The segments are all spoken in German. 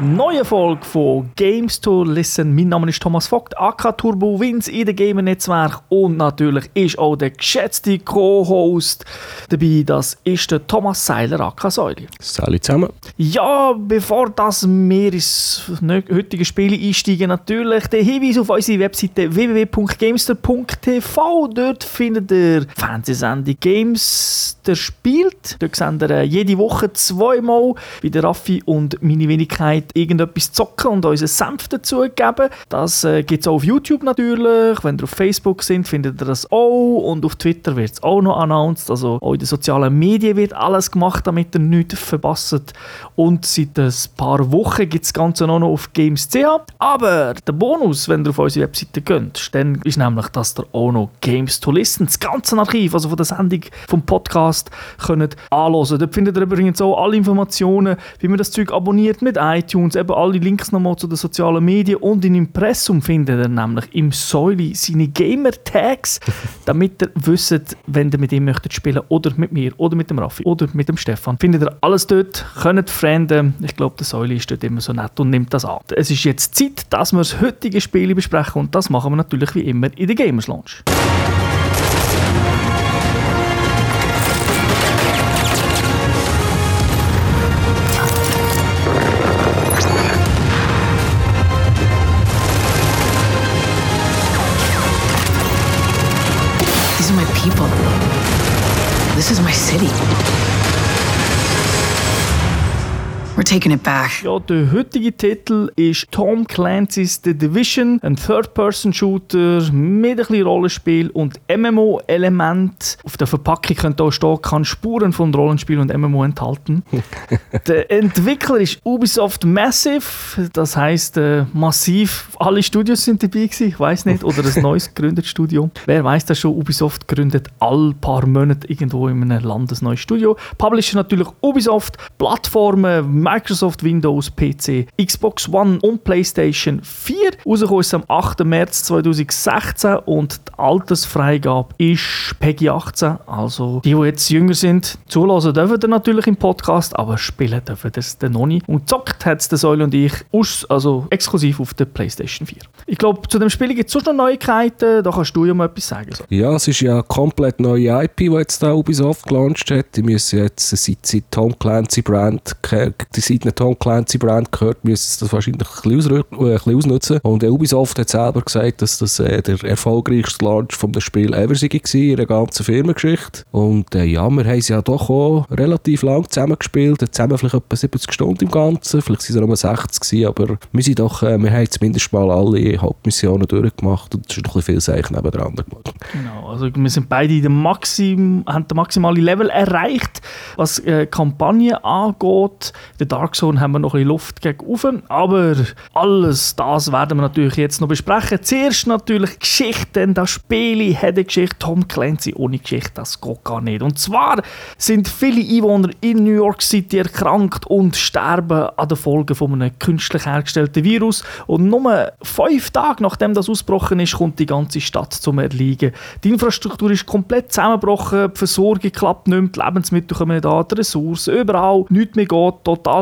zu neuen Folge von Games to Listen. Mein Name ist Thomas Vogt, AK Turbo Wins in der Gamer Netzwerk und natürlich ist auch der geschätzte Co-Host dabei. Das ist der Thomas Seiler, AK Säuli. Salut zusammen. Ja, bevor das wir ins heutige Spiel einsteigen, natürlich der Hinweis auf unsere Webseite www.gamester.tv. Dort findet ihr Fernsehsendung Games, der spielt. Dort seht ihr jede Woche zweimal bei der Raffi und meine Wenigkeit irgendetwas zocken und unseren Senf dazu geben. Das äh, gibt es auch auf YouTube natürlich. Wenn ihr auf Facebook sind, findet ihr das auch. Und auf Twitter wird es auch noch announced. Also auch in den sozialen Medien wird alles gemacht, damit ihr nichts verpasst. Und seit ein paar Wochen gibt es das Ganze auch noch auf Games.ch. Aber der Bonus, wenn ihr auf unsere Webseite geht, dann ist nämlich, dass ihr auch noch Games to Listen, das ganze Archiv, also von der Sendung, vom Podcast, könnt anhören. Dort findet ihr übrigens auch alle Informationen, wie man das Zeug abonniert mit iTunes, eben alle Links nochmal zu den sozialen Medien und im Impressum findet ihr nämlich im Säuli seine Gamer-Tags, damit ihr wisst, wenn ihr mit ihm möchtet spielen oder mit mir oder mit dem Raffi oder mit dem Stefan. Findet ihr alles dort, könnt Freunde. Ich glaube, der Säuli ist dort immer so nett und nimmt das an. Es ist jetzt Zeit, dass wir das heutige Spiel besprechen und das machen wir natürlich wie immer in der Gamers Lounge. complete. Taking it back. Ja, der heutige Titel ist Tom Clancy's The Division, ein Third-Person-Shooter mit ein bisschen Rollenspiel und MMO-Element. Auf der Verpackung könnte auch stehen, kann Spuren von Rollenspiel und MMO enthalten. der Entwickler ist Ubisoft Massive, das heißt äh, massiv. Alle Studios sind dabei gewesen, ich weiß nicht, oder ein neues gegründetes Studio. Wer weiß das schon? Ubisoft gründet all paar Monate irgendwo in einem Land ein neues Studio. Publisher natürlich Ubisoft, Plattformen Microsoft Windows, PC, Xbox One und PlayStation 4. Rausgekommen ist am 8. März 2016 und die Altersfreigabe ist PEGI 18. Also die, die jetzt jünger sind, zulassen dürfen ihr natürlich im Podcast, aber spielen dürfen das dann noch nicht. Und zockt hat es der Säule und ich also exklusiv auf der PlayStation 4. Ich glaube, zu dem Spiel gibt es sonst noch Neuigkeiten. Da kannst du ja mal etwas sagen. Ja, es ist ja eine komplett neue IP, die jetzt da Ubisoft gelauncht hat. Die müssen jetzt, seit sie Tom Clancy Brand, die seit einer Tom Clancy Brand gehört, müssen sie das wahrscheinlich ein bisschen, äh, ein bisschen ausnutzen. Und Ubisoft hat selber gesagt, dass das äh, der erfolgreichste Launch von dem Spiel ever gewesen, in der ganzen Firmengeschichte. Und äh, ja, wir haben es ja doch auch relativ lang zusammengespielt, zusammen vielleicht etwa 70 Stunden im Ganzen, vielleicht sind es nur 60 gewesen, aber wir sind doch, äh, wir haben zumindest mal alle Hauptmissionen durchgemacht und es ist noch ein bisschen viel Seich nebendran gemacht. Genau, also wir sind beide den Maxim, haben den maximalen Level erreicht, was äh, Kampagne angeht. Der Dark Zone haben wir noch ein bisschen Luft gegen oben, aber alles das werden wir natürlich jetzt noch besprechen. Zuerst natürlich Geschichte, denn das Spiel hat eine Geschichte. Tom Clancy ohne Geschichte, das geht gar nicht. Und zwar sind viele Einwohner in New York City erkrankt und sterben an den Folgen von einem künstlich hergestellten Virus. Und nur fünf Tage nachdem das ausgebrochen ist, kommt die ganze Stadt zum Erliegen. Die Infrastruktur ist komplett zusammengebrochen, die Versorgung klappt nicht mehr, die Lebensmittel kommen nicht an, die Ressourcen, überall, nichts mehr geht,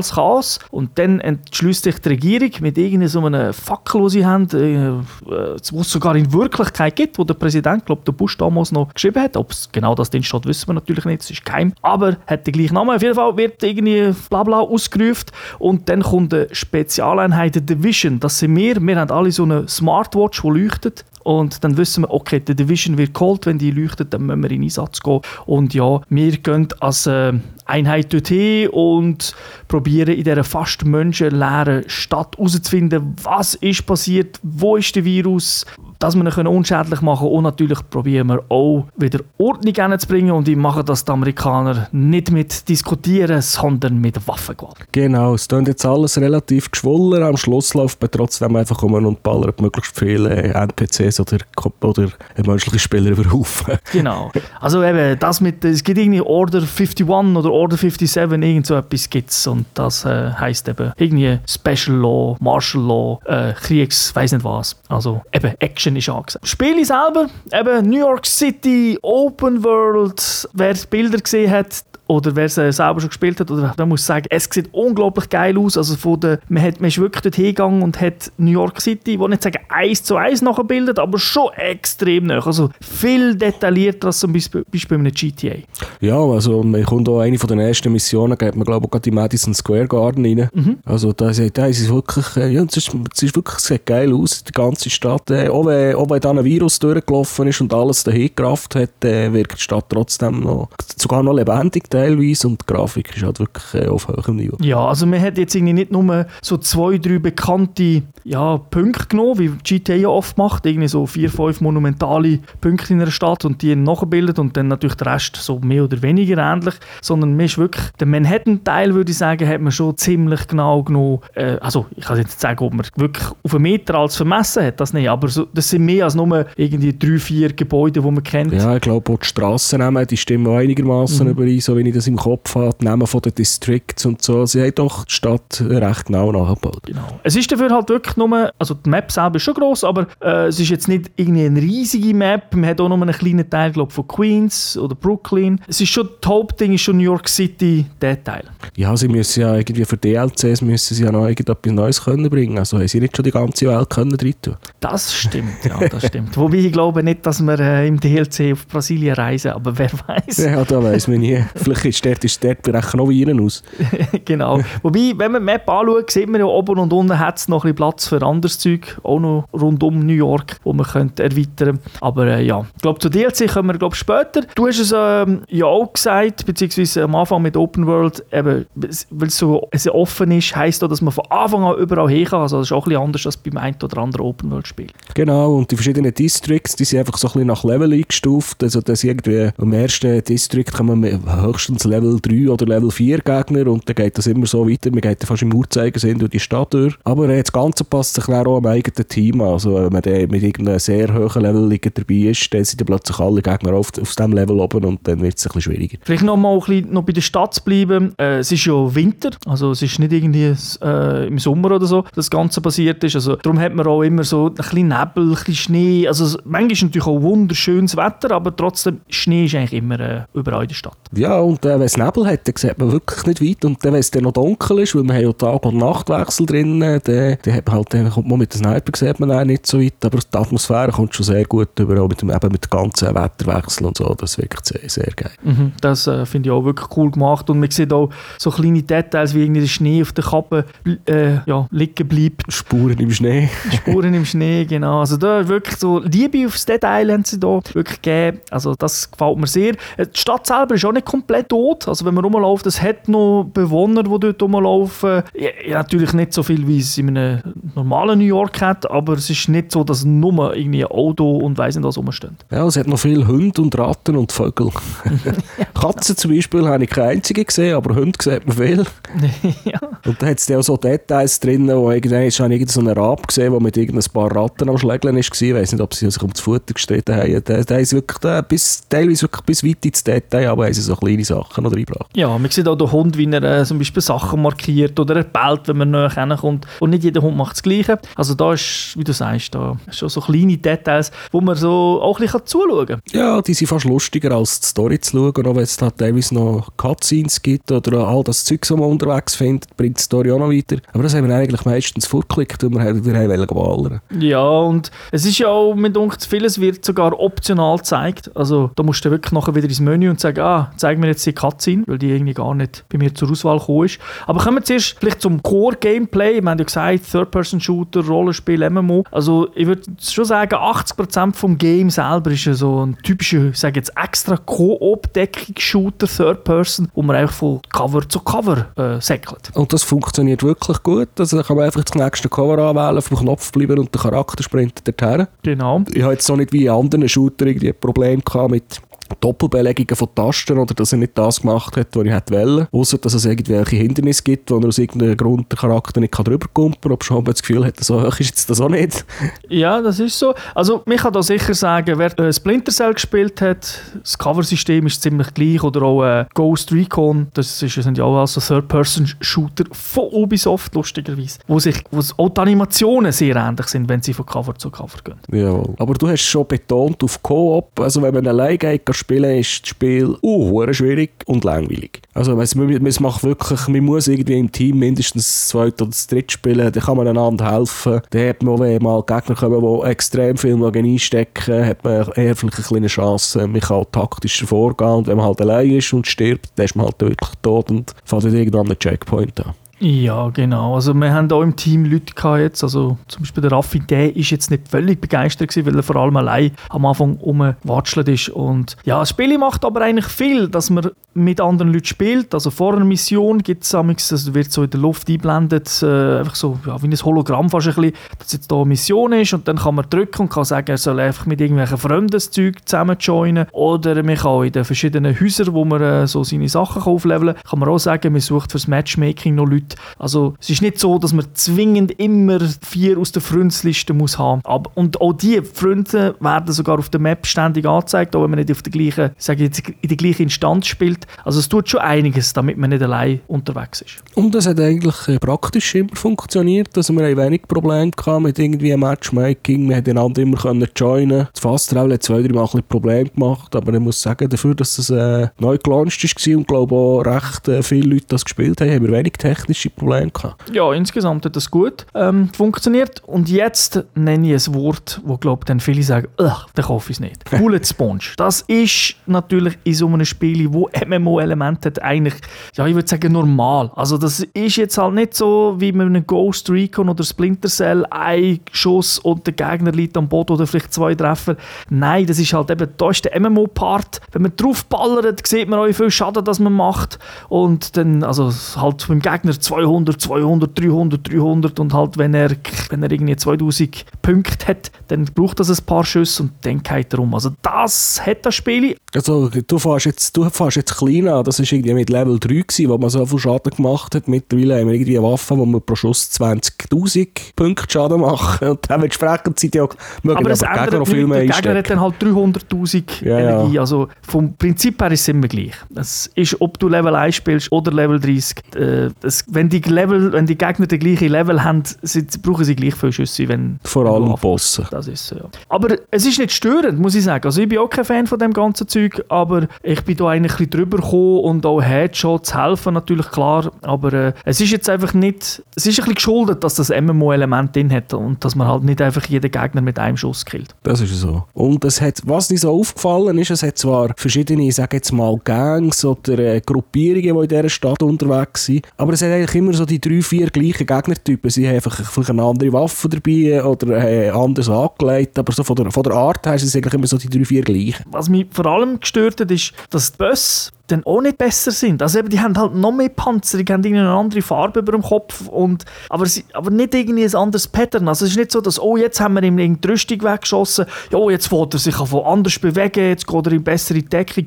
totales Chaos. Und dann entschließt sich die Regierung mit irgendeiner Fackel, die sie haben, äh, äh, wo es sogar in Wirklichkeit gibt, wo der Präsident, glaube der Bush damals noch geschrieben hat. Ob es genau das drin steht, wissen wir natürlich nicht, es ist geheim. Aber hat den gleichen Namen. Auf jeden Fall wird irgendwie Blabla ausgerufen und dann kommt eine Spezialeinheit, die Division. Das sind wir. Wir haben alle so eine Smartwatch, die leuchtet. Und dann wissen wir, okay, die Division wird geholt, wenn die leuchtet, dann müssen wir in Einsatz gehen. Und ja, wir gehen als äh, Einheit dorthin und probieren in dieser fast menschenleeren Stadt herauszufinden, was ist passiert, wo ist der Virus, dass wir ihn unschädlich machen können. Und natürlich probieren wir auch wieder Ordnung reinzubringen. Und ich mache das die Amerikaner nicht mit Diskutieren, sondern mit Waffengewalt. Genau, es klingt jetzt alles relativ geschwollen. Am Schluss läuft man trotzdem einfach um und ballert möglichst viele NPCs oder, oder menschliche Spieler über Haufen. Genau. Also eben, das mit, es gibt irgendwie Order 51 oder Order 57, irgend so etwas gibt's und das äh, heisst eben irgendwie Special Law, Martial Law, äh, Kriegs, weiß nicht was. Also eben Action ist angesagt. Spiele selber, eben New York City, Open World, wer Bilder gesehen hat, oder wer es äh, selber schon gespielt hat, oder man muss sagen, es sieht unglaublich geil aus. Also von der, man, hat, man ist wirklich dort hingegangen und hat New York City, will nicht sagen eins zu eins nachgebildet, aber schon extrem nah. Also viel detaillierter als zum Beispiel, Beispiel einem GTA. Ja, also man kommt auch eine von den ersten Missionen, geht man glaube ich gerade in Madison Square Garden rein. Mhm. Also da, da ist es wirklich, äh, ja, es ist, es ist wirklich, sieht geil aus, die ganze Stadt. Äh, auch, wenn, auch wenn da ein Virus durchgelaufen ist und alles dahin gerafft hat, äh, wirkt die Stadt trotzdem noch, sogar noch lebendig teilweise und die Grafik ist halt wirklich äh, auf hohem Niveau. Ja, also man hat jetzt irgendwie nicht nur so zwei, drei bekannte ja, Punkte genommen, wie GTA ja oft macht, irgendwie so vier, fünf monumentale Punkte in einer Stadt und die nachgebildet und dann natürlich der Rest so mehr oder weniger ähnlich, sondern man ist wirklich, den Manhattan-Teil, würde ich sagen, hat man schon ziemlich genau genommen. Äh, also ich kann jetzt nicht sagen, ob man wirklich auf einen Meter als vermessen hat, das nicht, aber so, das sind mehr als nur irgendwie drei, vier Gebäude, die man kennt. Ja, ich glaube auch die Strassennamen, die stimmen einigermaßen Mhm. überein, so wie ich das im Kopf habe, die Namen von den Districts und so. Sie haben doch die Stadt recht genau nachgebaut. Genau. Es ist dafür halt wirklich nur, also die Map selber ist schon gross, aber äh, es ist jetzt nicht irgendwie eine riesige Map. Man hat auch nur einen kleinen Teil, glaube von Queens oder Brooklyn. Es ist schon, das Hauptding ist schon New York City, der Teil. Ja, sie müssen ja irgendwie für DLCs müssen sie ja noch irgendetwas Neues können bringen. Also haben sie nicht schon die ganze Welt können rein tun. Das stimmt, ja, das stimmt. Wobei ich glaube nicht, dass wir äh, im DLC auf Brasilien reisen, aber wer weiß. Ja, da weiss man nie. Vielleicht ist dort, ist dort brechen noch Viren aus. genau. Wobei, wenn man die Map anschaut, sieht man ja oben und unten hat es noch ein bisschen Platz für anderes Zeug, auch noch rund um New York, wo man könnte erweitern Aber äh, ja, ich glaube, zu DLC kommen wir glaub, später. Du hast es ähm, ja auch gesagt, beziehungsweise am Anfang mit Open World, eben, weil es so es offen ist, heisst das, dass man von Anfang an überall hin kann. Also das ist auch ein bisschen anders als beim einen oder anderen Open World Spiel. Genau, und die verschiedenen Districts, die sind einfach so ein bisschen nach Level eingestuft. Also dass irgendwie im ersten District kann man mit höchstens Level 3 oder Level 4 Gegner und dann geht das immer so weiter. Man geht fast im Uhrzeigersinn durch die Stadt durch. Aber äh, das Ganze passt sich dann auch am eigenen Team an. Also wenn man mit irgendeinem sehr hohen Level dabei ist, dann sind dann plötzlich alle Gegner auf, auf diesem Level oben und dann wird es ein bisschen schwieriger. Vielleicht noch mal ein bisschen noch bei der Stadt zu bleiben. Äh, es ist ja Winter, also es ist nicht irgendwie äh, im Sommer oder so, dass das Ganze passiert ist. Also darum hat man auch immer so ein bisschen Nebel, ein bisschen Schnee. Also manchmal ist natürlich auch wunderschönes Wetter, aber trotzdem Schnee ist eigentlich immer äh, überall in der Stadt. Ja, und äh, wenn es Nebel hat, dann sieht man wirklich nicht weit. Und dann, wenn es dann noch dunkel ist, weil man haben ja Tag- und Nachtwechsel drin, dann, dann, hat man halt, dann kommt man mit den Sniper sieht man auch nicht so weit, aber die Atmosphäre kommt schon sehr gut über, auch mit dem, eben mit dem ganzen Wetterwechsel und so, das wirkt sehr, sehr geil. Mhm, das äh, finde ich auch wirklich cool gemacht und man sieht auch so kleine Details, wie irgendwie der Schnee auf der Kappe äh, ja, liegen bleibt. Spuren im Schnee. Spuren im Schnee, genau. Also da wirklich so Liebe aufs Detail haben sie da wirklich gegeben. Also das gefällt mir sehr. Äh, Die Stadt selber ist auch nicht komplett tot. Also wenn man rumläuft, es hat noch Bewohner, die dort rumlaufen. Ja, natürlich nicht so viel, wie es in einem normalen New York hat, aber es ist nicht so, dass nur irgendwie ein Auto und weiss nicht was rumstehen. Ja, es hat noch viele Hunde und Ratten und Vögel. Katzen zum Beispiel habe ich keine einzige gesehen, aber Hunde sieht man viel. ja. Und da hat es auch so Details drin, wo irgendwann ist so einen Rab gesehen, der mit irgendein paar Ratten am Schlägeln war. Ich weiß nicht, ob sie sich um das Futter gestritten haben. Der, der ist wirklich der, bis, teilweise wirklich bis weit ins Detail, aber haben sie so kleine Sachen noch reingebracht. Ja, man sieht auch den Hund, wie er äh, zum Beispiel Sachen markiert oder er bellt, wenn man näher hinkommt. Und nicht jeder Hund macht das Gleiche. Also da ist, wie du sagst, da schon so kleine Details, wo man so auch ein bisschen zuschauen kann. Ja, die sind fast lustiger als die Story zu schauen, auch wenn es da teilweise noch Cutscenes gibt oder all das Zeug, das man unterwegs findet, bringt die Story auch noch weiter. Aber das haben wir eigentlich meistens vorgeklickt, weil wir, haben- wir haben wollen ballern. Ja, und es ist ja auch, mit uns vieles wird sogar optional gezeigt. Also da musst du wirklich nachher wieder ins Menü und sagen, ah, zeig mir jetzt die Cutscene, weil die irgendwie gar nicht bei mir zur Auswahl gekommen ist. Aber kommen wir zuerst vielleicht zum Core-Gameplay. Wir haben ja gesagt, Third-Person-Shooter, Rollenspiel, MMO. Also ich würde schon sagen, 80% vom Game selber ist ja so ein typischer, ich sage jetzt extra Koop-Deckungsshooter, Third-Person, wo man einfach von Cover zu Cover äh, säckelt. Und das funktioniert wirklich gut. Also da kann man einfach das nächste Cover anwählen, auf den Knopf bleiben und der Charakter sprintet dorthin. Genau. Ich habe jetzt noch nicht wie in anderen Shooter irgendwie ein Problem gehabt mit Doppelbelegungen von Tasten oder dass er nicht das gemacht hat, was ich hätte wollen. Außer dass es irgendwelche Hindernisse gibt, wo er aus irgendeinem Grund der Charakter nicht kann drüber kumpeln kann. Ob schon das Gefühl hat, so hoch ist jetzt das auch nicht. Ja, das ist so. Also, ich kann da sicher sagen, wer äh, Splinter Cell gespielt hat, das Cover-System ist ziemlich gleich. Oder auch äh, Ghost Recon, das ist, sind ja auch also Third-Person-Shooter von Ubisoft, lustigerweise. Wo, sich, wo auch die Animationen sehr ähnlich sind, wenn sie von Cover zu Cover gehen. Ja. Aber du hast schon betont auf Koop, also wenn man allein geht, spielen, ist das Spiel uh, schwierig und langweilig. Also es, es macht wirklich, man muss irgendwie im Team mindestens das zweite oder das dritte spielen, dann kann man einander helfen. Dann hat man, wenn mal Gegner kommen, die extrem viel einstecken, hat man eher vielleicht eine kleine Chance. Man kann taktischer vorgehen und wenn man halt allein ist und stirbt, dann ist man halt wirklich tot und fängt irgendwann einen Checkpoint an. Ja, genau. Also wir haben auch im Team Leute gehabt jetzt, also zum Beispiel der Raffi, der ist jetzt nicht völlig begeistert gewesen, weil er vor allem allein am Anfang rumwatschelt ist. Und ja, das Spiel macht aber eigentlich viel, dass man mit anderen Leuten spielt. Also vor einer Mission gibt es also wird so in der Luft eingeblendet, äh, einfach so ja, wie ein Hologramm fast ein bisschen, dass jetzt da eine Mission ist und dann kann man drücken und kann sagen, er soll einfach mit irgendwelchen fremden Zeug zusammen joinen. Oder man kann auch in den verschiedenen Häusern, wo man äh, so seine Sachen aufleveln kann, kann man auch sagen, man sucht fürs Matchmaking noch Leute. Also es ist nicht so, dass man zwingend immer vier aus der Freundsliste muss haben. Aber, und auch die Freunde werden sogar auf der Map ständig angezeigt, auch wenn man nicht auf der gleichen, sage ich, in der gleichen Instanz spielt. Also es tut schon einiges, damit man nicht allein unterwegs ist. Und das hat eigentlich äh, praktisch immer funktioniert. Also wir wenig Probleme gehabt mit irgendwie Matchmaking. Wir haben einander immer können joinen. Das Fastrail hat zwei, drei Mal ein Probleme gemacht, aber ich muss sagen, dafür, dass es äh, neu gelauncht war und glaube auch recht äh, viele Leute das gespielt haben, haben wir wenig technische Probleme gehabt. Ja, insgesamt hat das gut ähm, funktioniert. Und jetzt nenne ich ein Wort, wo glaube dann viele sagen, den kaufe ich nicht. Bullet Sponge. Das ist natürlich in so einem Spiel, wo MMO-Element hat, eigentlich, ja, ich würde sagen, normal. Also das ist jetzt halt nicht so, wie mit einem Ghost Recon oder Splinter Cell, ein Schuss und der Gegner liegt am Boden oder vielleicht zwei Treffer. Nein, das ist halt eben, da ist der MMO-Part. Wenn man draufballert, sieht man auch, wie viel Schaden das man macht. Und dann, also halt beim Gegner 200, 200, 300, 300 und halt, wenn er, wenn er irgendwie 2000 Punkte hat, dann braucht das ein paar Schüsse und dann geht er um. Also das hat das Spiel. Also du fährst jetzt, du fährst jetzt klein an. Das war irgendwie mit Level 3, gewesen, wo man so viel Schaden gemacht hat. Mittlerweile haben wir irgendwie eine Waffe, wo man pro Schuss 20'000 Punkte Schaden machen. Und dementsprechend sind ja mögen aber, aber Gegner noch viel mehr Der Gegner hat dann halt 300'000 ja, Energie. Also vom Prinzip her ist es immer gleich. Es ist, ob du Level 1 spielst oder Level 30. Äh, das, wenn, die Level, wenn die Gegner den gleichen Level haben, sind, brauchen sie gleich viele Schüsse. Wenn, Vor allem Bossen. Das ist so, ja. Aber es ist nicht störend, muss ich sagen. Also ich bin auch kein Fan von dem ganzen Zeug, aber ich bin da eigentlich ein bisschen drüber gekommen und auch Headshots helfen natürlich, klar. Aber äh, es ist jetzt einfach nicht, es ist ein bisschen geschuldet, dass das MMO-Element drin hat und dass man halt nicht einfach jeden Gegner mit einem Schuss killt. Das ist so. Und es hat, was nicht so aufgefallen ist, es hat zwar verschiedene, ich sage jetzt mal, Gangs oder äh, Gruppierungen, die in dieser Stadt unterwegs sind, aber es hat eigentlich immer so die drei, vier gleichen Gegnertypen. Sie haben einfach vielleicht eine andere Waffe dabei oder äh, anders angelegt, aber so von der, von der Art her sind es eigentlich immer so die drei, vier gleichen. Was mich vor allem gestört hat, ist, dass die Bösse dann auch nicht besser sind. Also eben, die haben halt noch mehr Panzer, die haben eine andere Farbe über dem Kopf, und, aber, sie, aber nicht irgendwie ein anderes Pattern. Also es ist nicht so, dass, oh, jetzt haben wir ihm die Rüstung weggeschossen, ja, jetzt fährt er sich von anders bewegen, jetzt geht er in bessere Deckung.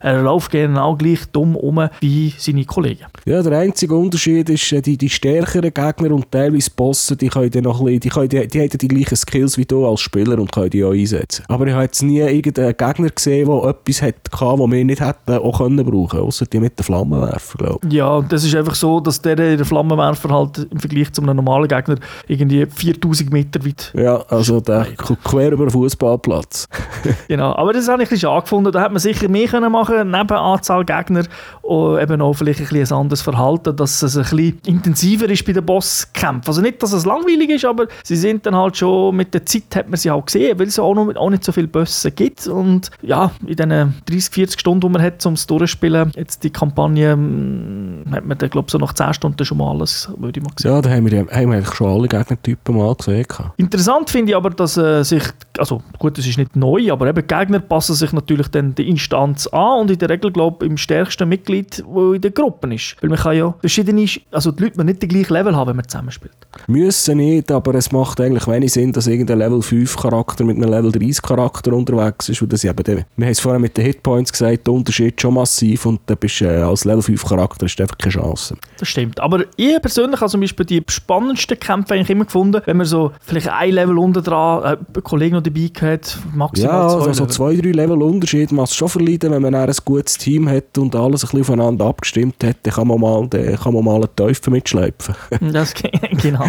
Er läuft genau gleich dumm um wie seine Kollegen. Ja, der einzige Unterschied ist, äh, die, die stärkeren Gegner und teilweise Bosse, die können dann noch ein bisschen, die, können, die, die haben die gleichen Skills wie du als Spieler und können die auch einsetzen. Aber ich habe jetzt nie irgendeinen Gegner gesehen, der etwas hatte, was wir nicht hätten auch können brauchen, außer die mit den Flammenwerfer, glaube ich. Ja, und das ist einfach so, dass der, der Flammenwerfer halt im Vergleich zu einem normalen Gegner irgendwie 4000 Meter weit Ja, also der quer über den Fußballplatz. genau, aber das habe ich ein bisschen angefunden. Da hätte man sicher mehr können machen neben Anzahl Gegner und eben auch vielleicht ein, bisschen ein anderes Verhalten, dass es ein bisschen intensiver ist bei den Bosskämpfen. Also nicht, dass es langweilig ist, aber sie sind dann halt schon, mit der Zeit hat man sie auch gesehen, weil es auch, noch, auch nicht so viele Bosse gibt und ja, in diesen 30, 40 Stunden, die man hat, um es durchzuspielen, jetzt die Kampagne, hm, hat man dann, glaube ich, so nach 10 Stunden schon mal alles, würde ich mal sagen. Ja, da haben wir, haben wir eigentlich schon alle Gegnertypen mal gesehen. Interessant finde ich aber, dass äh, sich, also gut, das ist nicht neu, aber eben Gegner passen sich natürlich dann der Instanz an und in der Regel, glaube ich, im stärksten Mitglied, der in der Gruppe ist. Weil man kann ja verschiedene, also die Leute müssen nicht den gleichen Level haben, wenn man zusammenspielt. Müssen nicht, aber es macht eigentlich wenig Sinn, dass irgendein Level 5 Charakter mit einem Level 30 Charakter unterwegs ist. Und das eben, wir haben es vorher mit den Hitpoints gesagt, der Unterschied schon mal massiv und dann bist äh, als Level 5 Charakter du einfach keine Chance. Das stimmt. Aber ich persönlich habe zum Beispiel die spannendsten Kämpfe eigentlich immer gefunden, wenn man so vielleicht ein Level unter dran, äh, einen Kollegen noch dabei hat, maximal Ja, zwei also so zwei, drei Level Unterschied muss es schon verleiden, wenn man ein gutes Team hat und alles ein bisschen aufeinander abgestimmt hat, dann kann man mal, dann kann man mal einen Teufel mitschleifen. Das, genau.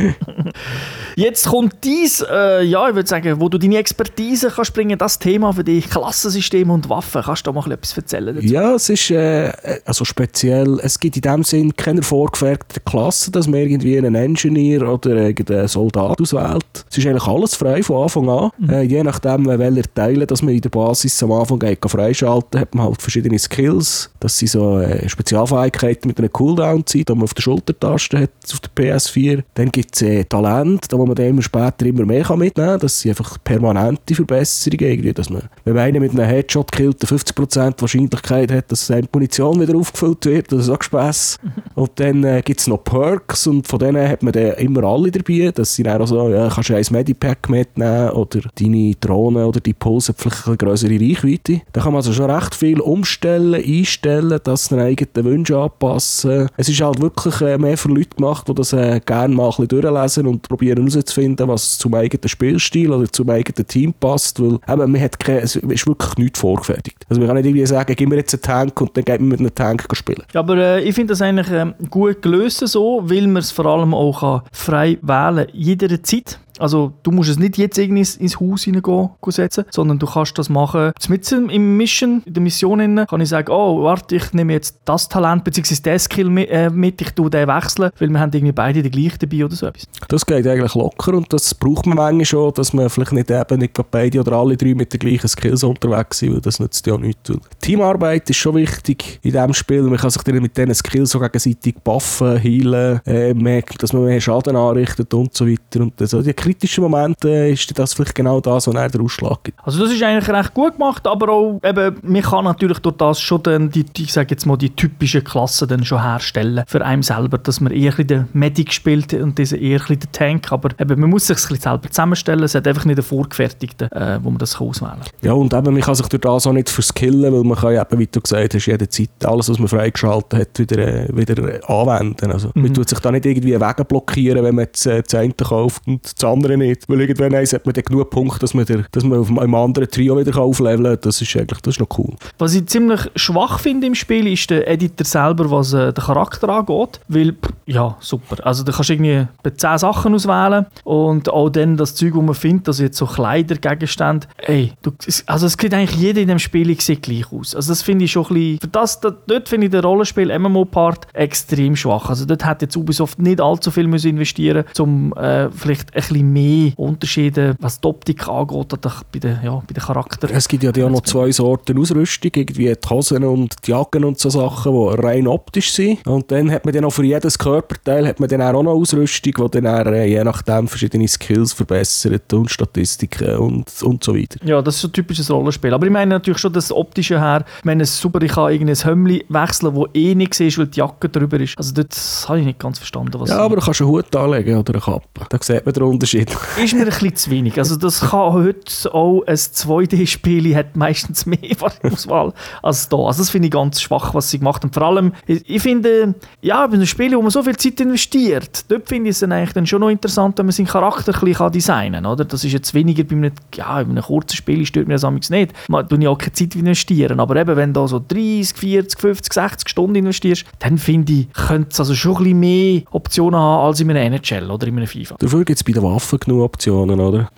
Jetzt kommt dies, äh, ja, ich würde sagen, wo du deine Expertise kannst bringen, das Thema für dich, Klassensysteme und Waffen. Kannst du da mal etwas erzählen dazu? Ja, es ist äh, also speziell, es gibt in dem Sinn keine vorgefertigte Klasse, dass man irgendwie einen Engineer oder irgendeinen Soldat auswählt. Es ist eigentlich alles frei von Anfang an. Äh, je nachdem, welche Teile dass man in der Basis am Anfang geht, kann freischalten hat man halt verschiedene Skills. Das sind so äh, Spezialfähigkeiten mit einer Cooldown-Zeit, die man auf der Schultertaste hat, auf der PS4. Dann gibt es äh, Talent, da wo man dann immer später immer mehr kann mitnehmen kann. Das sind einfach permanente Verbesserungen. Irgendwie, dass man, wenn man einen mit einem Headshot killt, eine 50% Wahrscheinlichkeit hat, dass seine Munition wieder aufgefüllt wird. Das ist auch Spass. und dann äh, gibt es noch Perks und von denen hat man dann immer alle dabei. Das sind auch so, ja, kannst du ein Medipack mitnehmen oder deine Drohne oder die Pulse vielleicht eine größere Reichweite. Da kann man also schon recht viel umstellen, einstellen, dass seine eigenen Wünsche anpassen. Es ist halt wirklich äh, mehr für Leute gemacht, die das äh, gerne mal ein bisschen durchlesen und probieren herauszufinden, was zum eigenen Spielstil oder zum eigenen Team passt, weil eben, man hat keine, es ist wirklich nichts vorgefertigt. Also man kann nicht irgendwie sagen, gib mir jetzt einen Tank und dann geht man mit einem Tank spielen. Ja, aber äh, ich finde das eigentlich ähm, gut gelöst so, weil man es vor allem auch kann frei wählen jederzeit. Also du musst es nicht jetzt irgendwie ins, ins Haus hineingehen gehen setzen, sondern du kannst das machen. Mit im Mission, in der Mission innen, kann ich sagen, oh, warte, ich nehme jetzt das Talent bzw. den Skill mit, äh, mit, ich tue den wechseln, weil wir haben irgendwie beide die gleiche dabei oder so etwas. Das geht eigentlich locker und das braucht man manchmal schon, dass man vielleicht nicht eben nicht beide oder alle drei mit den gleichen Skills unterwegs sind, weil das nützt ja nichts. Teamarbeit ist schon wichtig in diesem Spiel. Man kann sich dann mit diesen Skills so gegenseitig buffen, healen, äh, mehr, dass man mehr Schaden anrichtet und so weiter. Und so die kritischen Momente äh, ist das vielleicht genau das, was er den Ausschlag gibt. Also das ist eigentlich recht gut gemacht, aber auch eben, man kann natürlich durch das schon dann die, ich sage jetzt mal, die typischen Klassen dann schon herstellen für einen selber, dass man eher ein den Medic spielt und diese eher ein den Tank, aber eben, man muss sich ein bisschen selber zusammenstellen, es hat einfach nicht einen vorgefertigten, äh, wo man das kann auswählen kann. Ja, und eben, man kann sich durch das auch nicht verskillen, weil man kann ja eben, wie du gesagt hast, jederzeit alles, was man freigeschaltet hat, wieder, äh, wieder anwenden. Also, man tut sich da nicht irgendwie Wege blockieren, wenn man jetzt, äh, das eine kauft und das andere nicht. Weil irgendwann eins hat man dann genug Punkte, dass man, der, dass man auf einem anderen Trio wieder aufleveln kann. Das ist eigentlich das ist noch cool. Was ich ziemlich schwach finde im Spiel, ist der Editor selber, was äh, den Charakter angeht. Weil, ja, super. Also da kannst du irgendwie bei 10 Sachen auswählen und auch dann das Zeug, das man findet, also jetzt so Kleidergegenstände. Ey, du, also es sieht eigentlich jeder in dem Spiel sieht gleich aus. Also das finde ich schon ein bisschen, für das, da, dort finde ich den Rollenspiel-MMO-Part extrem schwach. Also dort hat jetzt Ubisoft nicht allzu viel müssen investieren um äh, vielleicht ein bisschen mehr Unterschiede, was die Optik angeht, oder bei den, ja, bei den Charakteren. Es gibt ja auch noch zwei Sorten Ausrüstung, irgendwie die Hosen und die Jacken und so Sachen, die rein optisch sind. Und dann hat man dann auch für jedes Körperteil hat man dann auch noch Ausrüstung, die dann auch, äh, je nachdem verschiedene Skills verbessert und Statistiken und, und so weiter. Ja, das ist so ein typisches Rollenspiel. Aber ich meine natürlich schon das Optische her. Ich meine, es ist super, ich kann irgendein Hömmli wechseln, wo eh nicht siehst, weil die Jacke drüber ist. Also dort habe ich nicht ganz verstanden, was Ja, aber du kannst einen Hut anlegen oder eine Kappe. Da sieht man den Unterschied. ist mir ein bisschen zu wenig. Also das kann heute auch ein 2D-Spiel, hat meistens mehr Auswahl als da. Also das finde ich ganz schwach, was sie gemacht haben. Vor allem, ich, finde, ja, bei einem Spiel, wo man so viel Zeit investiert, dort finde ich es dann eigentlich dann schon noch interessant, wenn man seinen Charakter ein bisschen designen kann. Oder? Das ist jetzt weniger bei einem, ja, bei einem kurzen Spiel, stört mir das amigs nicht. Man tue ich auch keine Zeit investieren. Aber eben, wenn du so 30, 40, 50, 60 Stunden investierst, dann finde ich, könnte es also schon ein bisschen mehr Optionen haben als in einem NHL oder in einem FIFA. Dafür gibt es bei den Waffen genug Optionen, oder?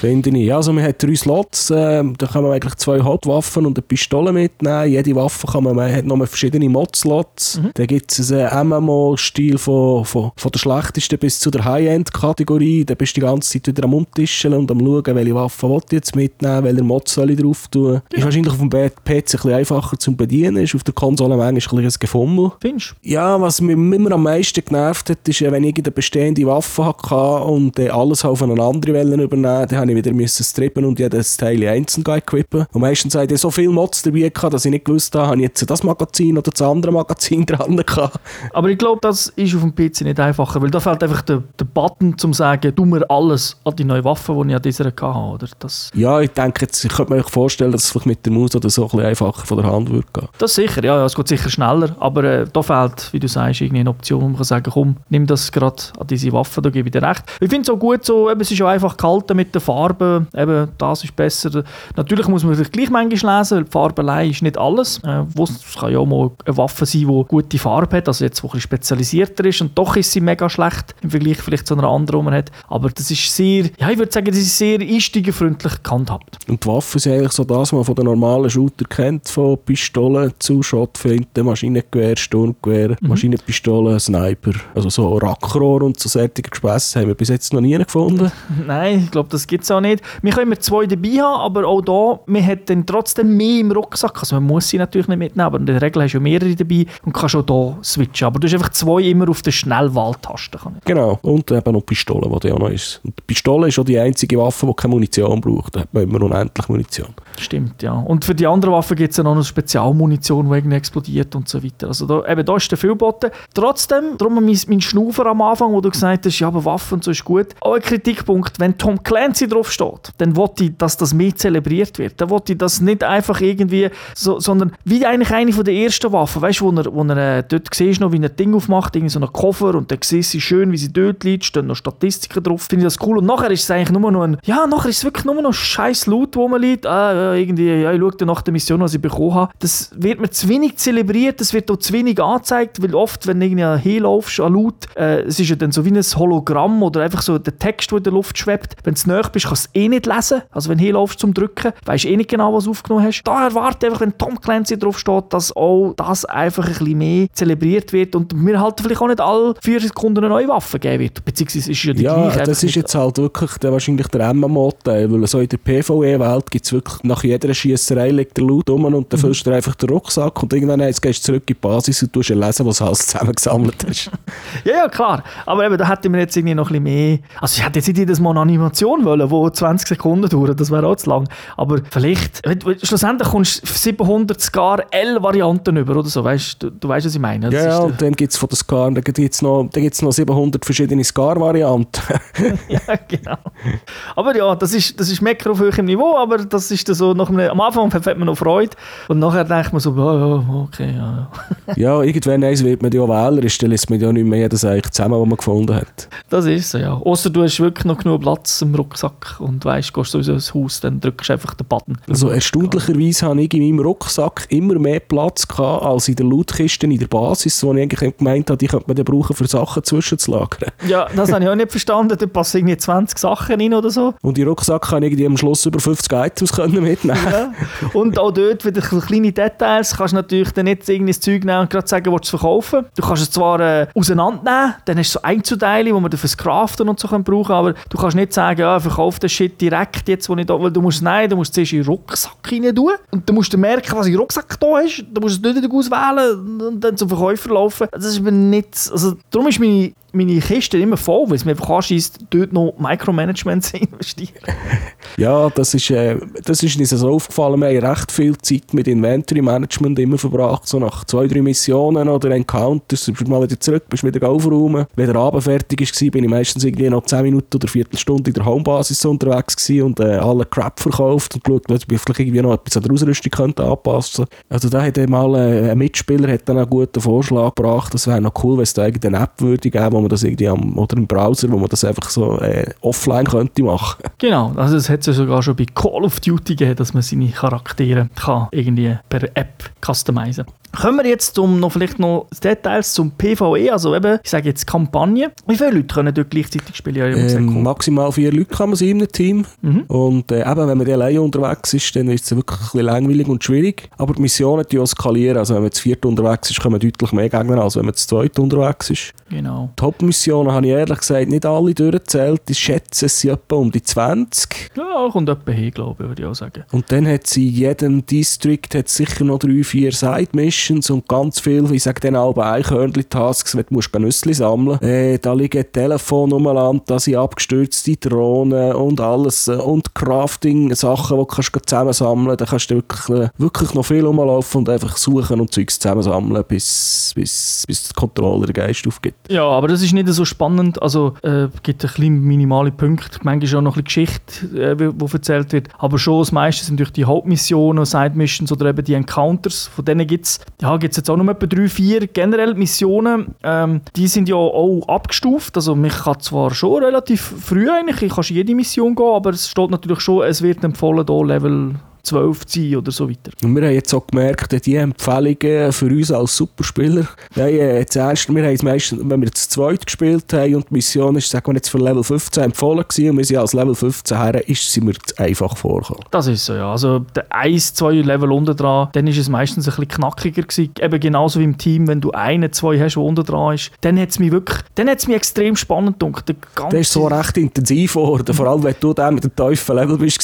Finde ich. Ja, Also man hat drei Slots, ähm, da kann man eigentlich zwei Hauptwaffen und eine Pistole mitnehmen. Jede Waffe kann man, man hat noch verschiedene Mod-Slots. Dann gibt es einen MMO-Stil von, von, von der schlechtesten bis zu der High-End-Kategorie. Da bist du die ganze Zeit wieder am Umtischeln und am schauen, welche Waffe will ich jetzt mitnehmen, welche Mod soll ich drauf tun. Ist wahrscheinlich auf dem PC ein bisschen einfacher zu bedienen, ist auf der Konsole manchmal ein bisschen Gefummel. Findest du? Ja, was mich immer am meisten genervt hat, ist, äh, wenn ich eine bestehende Waffe hatte und äh, alles auf eine andere Welle übernehmen, dann habe ich wieder müssen strippen und jedes Teil einzeln equippen. Und meistens hatte ich so viel Mods dabei, gehabt, dass ich nicht gewusst habe, habe ich jetzt das Magazin oder das andere Magazin dran gehabt. Aber ich glaube, das ist auf dem PC nicht einfacher, weil da fehlt einfach der, der Button, zum zu sagen, tu mir alles an die neue Waffe, die ich an dieser hatte. Oder? Das, Ja, ich denke, jetzt, ich könnte mir vorstellen, dass es vielleicht mit der Maus oder so ein bisschen einfacher von der Hand würde gehen. das sicher, ja, ja, es geht sicher schneller, aber äh, da fehlt, wie du sagst, irgendwie eine Option, wo man kann sagen komm, nimm das gerade an diese Waffe, da gebe ich dir recht. Ich finde es auch gut so, eben, es ist auch einfach gehalten mit den Farben, eben, das ist besser. Natürlich muss man sich gleich manchmal lesen, weil die Farbe allein ist nicht alles. Äh, wo- es kann ja auch mal eine Waffe sein, die gute Farbe hat, also jetzt, wo ein bisschen spezialisierter ist und doch ist sie mega schlecht im Vergleich vielleicht zu einer anderen, die man hat. Aber das ist sehr, ja, ich würde sagen, das ist sehr einsteigerfreundlich gehandhabt. Und die Waffen sind eigentlich so das, was man von den normalen Shooter kennt, von Pistolen zu Schrotflinten, Maschinengewehr, Sturmgewehr, Maschinenpistolen, Sniper. Also so Rackrohr und so solche Gespässe haben wir bis jetzt noch nie gefunden. Nein, ich glaube, das gibt es auch nicht. Wir können immer zwei dabei haben, aber auch da, man hat dann trotzdem mehr im Rucksack. Also man muss sie natürlich nicht mitnehmen, aber in der Regel hast du mehrere dabei und kannst auch da switchen. Aber du hast einfach zwei immer auf der Schnellwahltaste. Genau. Und eben noch Pistolen, die da auch noch ist. Und die Pistole ist auch die einzige Waffe, die keine Munition braucht. Da hat man immer unendlich Munition. Stimmt, ja. Und für die anderen Waffen gibt es ja noch eine Spezialmunition, die irgendwie explodiert und so weiter. Also da, eben, da ist der viel geboten. Trotzdem, darum mein, mein Schnaufer am Anfang, wo du gesagt hast, ja, aber Waffen und so ist gut. Auch ein Kritikpunkt, wenn Tom Clancy drauf steht, dann wollte ich, dass das mehr zelebriert wird. Dann wollte ich das nicht einfach irgendwie, so, sondern wie eigentlich eine von der ersten Waffen, weißt du, wo er, wo er äh, dort siehst noch, wie er ein Ding aufmacht, irgendwie so einen Koffer und dann siehst du schön, wie sie dort liegt, stehen noch Statistiken drauf. Finde ich das cool. Und nachher ist es eigentlich nur noch ein, ja, nachher ist es wirklich nur noch scheiß Loot, wo man liegt. Ah, ja, irgendwie, ja, ich schaue dann nach der Mission, was ich bekommen habe. Das wird mir zu wenig zelebriert, das wird auch zu wenig angezeigt, weil oft, wenn du irgendwie hinlaufst an Loot, äh, es ist ja dann so wie ein Hologramm oder einfach so der Text, der in der Luft schwebt. Wenn du näher bist, kannst du es eh nicht lesen. Also wenn du hinlaufst zum Drücken, weißt du eh nicht genau, was du aufgenommen hast. Da erwarte einfach, wenn Tom Clancy drauf steht, dass auch das einfach ein bisschen mehr zelebriert wird und mir halt vielleicht auch nicht alle vier Sekunden eine neue Waffe geben wird. Beziehungsweise ist es ja die Ja, gleiche. das ist jetzt halt wirklich der, wahrscheinlich der MMO-Teil, weil so in der PvE-Welt gibt es wirklich, nach jeder Schiesserei liegt der Loot um und dann Mhm. füllst du einfach den Rucksack und irgendwann jetzt gehst du zurück in die Basis und tust lesen, was du alles zusammengesammelt hast. Ja, ja, klar. Aber eben, da hätte man jetzt irgendwie noch ein bisschen mehr. Also, ich hätte jetzt nicht jedes Mal eine Animation wollen, die 20 Sekunden dauert. Das wäre auch zu lang. Aber vielleicht, schlussendlich kommst du 700 Scar L-Varianten über oder so. Weißt du, du weißt, was ich meine. Das ja, ja, und dann gibt es von den Scar, dann gibt's noch, dann gibt's noch 700 verschiedene Scar-Varianten. ja, genau. Aber ja, das ist, das ist Mecker auf höherem Niveau, aber das ist dann so, nach einem, am Anfang hat man noch Freude und nachher denkt man so, ja, ja, okay, ja, ja. ja, irgendwann eins wird man ja wählerisch, dann lässt man ja nicht mehr jedes eigentlich zusammen, was man gefunden hat. Das ist so, ja. Außer du hast wirklich noch genug Platz im Rucksack und weißt, gehst du in ein Haus, dann drückst du einfach den Button. Also erstaunlicherweise habe ich in meinem Rucksack immer mehr Platz gehabt, als in der Lootkiste in der Basis, wo ich eigentlich gemeint habe, die könnte man dann brauchen, für Sachen zwischenzulagern. Ja, das habe ich auch nicht verstanden. Da passen irgendwie 20 Sachen rein oder so. Und in den Rucksack kann ich irgendwie am Schluss über 50 Items können mitnehmen. Ja. Und auch dort wieder kleine Details. Kannst du natürlich dann nicht irgendein Zeug nehmen und gerade sagen, willst du es verkaufen. Du kannst es zwar äh, auseinandernehmen, dann hast du so Einzelteile, die man fürs Craften und so können brauchen aber du kannst nicht sagen, ja, verkauf den Shit direkt jetzt, wo ich da, weil du musst, nein, du musst zuerst in den Rucksack rein tun und dann musst du merken, was im Rucksack da ist. Du musst es nicht auswählen und dann zum Verkäufer laufen. Das ist mir nicht, also darum ist meine meine Kiste immer voll, weil es mir einfach anschießt, dort noch Micromanagement zu investieren. Ja, das ist, äh, das ist uns so aufgefallen. Wir haben recht viel Zeit mit Inventory Management immer verbracht. So nach zwei, drei Missionen oder Encounters, bist du mal wieder zurück, bist wieder aufräumen. Wenn der Abend fertig war, bin ich meistens irgendwie noch 10 Minuten oder Viertelstunde in der Homebasis unterwegs gewesen und äh, alle Crap verkauft und geschaut, ob ich vielleicht irgendwie noch etwas an der Ausrüstung könnte anpassen Also da hat mal äh, ein Mitspieler hat dann einen guten Vorschlag gebracht, das wäre noch cool, wenn es da irgendeine App würde geben, man das irgendwie am, oder im Browser, wo man das einfach so äh, offline könnte machen. Genau, also es hat es ja sogar schon bei Call of Duty gegeben, dass man seine Charaktere kann irgendwie per App customizen Kommen wir jetzt um noch vielleicht noch Details zum PvE, also eben, ich sage jetzt Kampagne. Wie viele Leute können dort gleichzeitig spielen? Ja, gesagt, Ähm, cool. maximal vier Leute kann man sein in einem Team. Mhm. Und äh, eben, wenn man die alleine unterwegs ist, dann ist es wirklich ein bisschen langweilig und schwierig. Aber die Missionen die auch skalieren. Also wenn man zu viert unterwegs ist, kommen deutlich mehr Gegner, als wenn man zu zweit unterwegs ist. Genau. Top-Missionen habe ich ehrlich gesagt nicht alle durchgezählt. Ich schätze, es sind etwa um die 20. Ja, kommt etwa hin, glaube ich, würde ich auch sagen. Und dann hat sie in jedem District hat sicher noch drei, vier Side-Missions und ganz viel, ich sage dann auch Eichhörnchen-Tasks, wenn du musst Nüsse sammeln äh, Da liegen Telefone umeinander, da sind abgestürzte Drohnen und alles äh, und Crafting-Sachen, die du kannst zusammensammeln Da kannst du wirklich, äh, wirklich noch viel rumlaufen und einfach suchen und Zeugs zusammensammeln, bis, bis, bis der Controller den Geist aufgibt. Ja, aber das ist nicht so spannend. Also äh, gibt ein bisschen minimale Punkte. Manchmal ist auch noch ein bisschen Geschichte, äh, die erzählt wird. Aber schon das meiste sind durch die Hauptmissionen, Side-Missions oder eben die Encounters. Von denen gibt es ja, gibt's jetzt auch noch etwa drei, vier generell Missionen. Ähm, die sind ja auch abgestuft. Also mich kann zwar schon relativ früh eigentlich, ich kann jede Mission gehen, aber es steht natürlich schon, es wird empfohlen, hier Level 12 zu sein oder so weiter. Und wir haben jetzt auch gemerkt, die Empfehlungen für uns als Superspieler, nein, äh, zuerst, wir haben es meistens, wenn wir zu zweit gespielt haben und die Mission ist, sagen wir jetzt für Level 15 empfohlen gewesen und wir sind als Level 15 her, ist sie mir zu einfach vorgekommen. Das ist so, ja. Also der 1, 2 Level unten dran, dann ist es meistens ein bisschen knackiger gewesen. Eben genauso wie im Team, wenn du einen, zwei hast, der unten dran ist, dann hat es mich wirklich, dann hat es mich extrem spannend gedacht. Der ist so recht intensiv geworden, vor allem wenn du dann mit dem tiefen Level bist.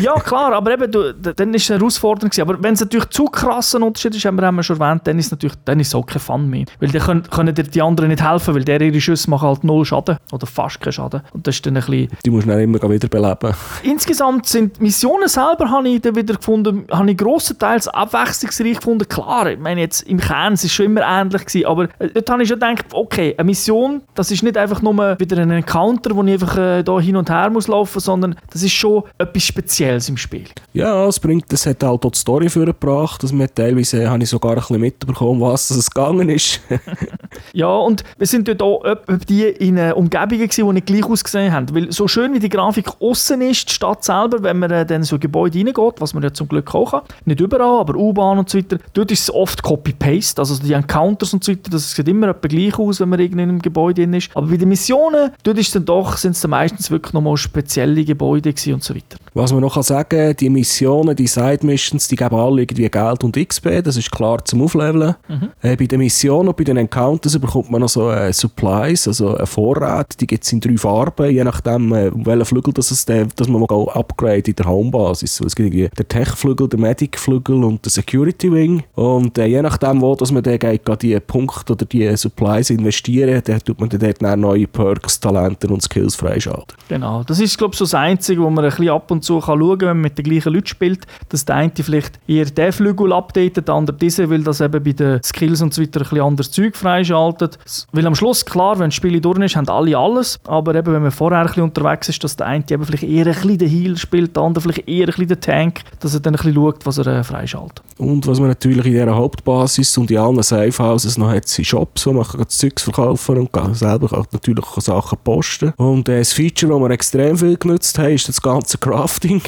ja, klar, aber eben, dann ist es herausfordernd gewesen. Aber wenn es natürlich zu krass ein Unterschied ist, haben wir, haben wir schon erwähnt, dann ist es natürlich dann ist es auch kein Fun mehr. Weil dann können, können dir die anderen nicht helfen, weil der ihre Schüsse machen halt null Schaden oder fast keinen Schaden. Und das ist dann ein bisschen... Die musst du dann immer wieder beleben. Insgesamt sind die Missionen selber, habe ich dann wieder gefunden, habe ich grossenteils abwechslungsreich gefunden. Klar, ich meine jetzt im Kern, es ist schon immer ähnlich gewesen, aber äh, dort habe ich schon gedacht, okay, eine Mission, das ist nicht einfach nur wieder ein Encounter, wo ich einfach äh, da hin und her muss laufen, sondern das ist schon etwas Spezielles im Spiel. Ja, es bringt, das hat halt auch die Story vorgebracht, dass man teilweise habe ich sogar ein bisschen mitbekommen, was es gegangen ist. ja, und wir sind dort auch die in äh, Umgebungen gewesen, die nicht gleich ausgesehen haben, weil so schön wie die Grafik außen ist, die Stadt selber, wenn man äh, dann so Gebäude reingeht, was man ja zum Glück auch kann, nicht überall, aber U-Bahn und so weiter, dort ist es oft Copy-Paste, also die Encounters und so weiter, das sieht immer etwa gleich aus, wenn man in einem Gebäude drin ist, aber bei den Missionen, dort ist dann doch, sind es dann meistens wirklich nochmal spezielle Gebäude und so weiter. Was man noch sagen kann, die Missionen, die Side-Missions, die geben alle irgendwie Geld und XP, das ist klar zum Aufleveln. Mhm. Äh, bei den Missionen und bei den Encounters bekommt man noch so äh, Supplies, also ein Vorrat, die gibt es in drei Farben, je nachdem, äh, um welchen Flügel das es der, dass man mal upgrade in der Homebasis. Es gibt irgendwie den Tech-Flügel, den Medic-Flügel und den Security-Wing und äh, je nachdem, wo dass man dann geht, die Punkte oder die Supplies investieren, dann tut man dann dort neue Perks, Talente und Skills freischalten. Genau, das ist glaube ich so das Einzige, wo man ein bisschen ab und zu kann schauen kann, wenn man mit den gleichen Leuten spielt, dass der eine vielleicht eher den Flügel updatet, der andere diese, weil das eben bei den Skills und so weiter ein bisschen anderes Zeug freischaltet. Weil am Schluss, klar, wenn das Spiel durch ist, haben alle alles, aber eben, wenn man vorher ein bisschen unterwegs ist, dass der eine eben vielleicht eher ein bisschen den Heal spielt, der andere vielleicht eher ein bisschen den Tank, dass er dann ein bisschen schaut, was er äh, freischaltet. Und was man natürlich in dieser Hauptbasis und in allen Safehouses noch hat, sind Shops, wo man kann Zeugs verkaufen und kann selber kann natürlich Sachen posten. Und äh, das Feature, das wir extrem viel genutzt haben, ist das ganze Crafting.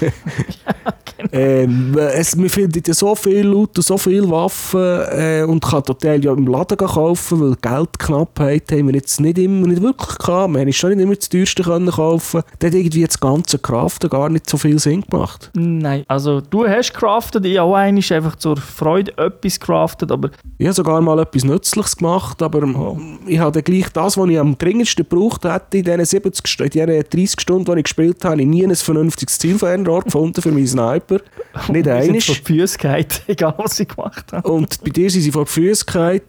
ja, genau. ähm, es, man findet ja so viel Loot und so viele Waffen äh, und kann total ja im Laden kaufen, weil Geldknappheit haben wir jetzt nicht immer nicht wirklich gehabt. Wir haben schon nicht immer das teuerste können kaufen. Da hat irgendwie das ganze Craften gar nicht so viel Sinn gemacht. Nein, also du hast craftet, ich auch einmal einfach zur Freude etwas craftet, aber... Ich habe sogar mal etwas Nützliches gemacht, aber oh. ich habe gleich das, was ich am dringendsten gebraucht hätte, in diesen 70, in diesen 30 Stunden, die ich gespielt habe, ich nie ein vernünftiges Zielfernrohr gefunden für meinen Sniper. Nicht eines. vor die Füße egal was ich gemacht habe. Und bei dir sind sie vor die Füße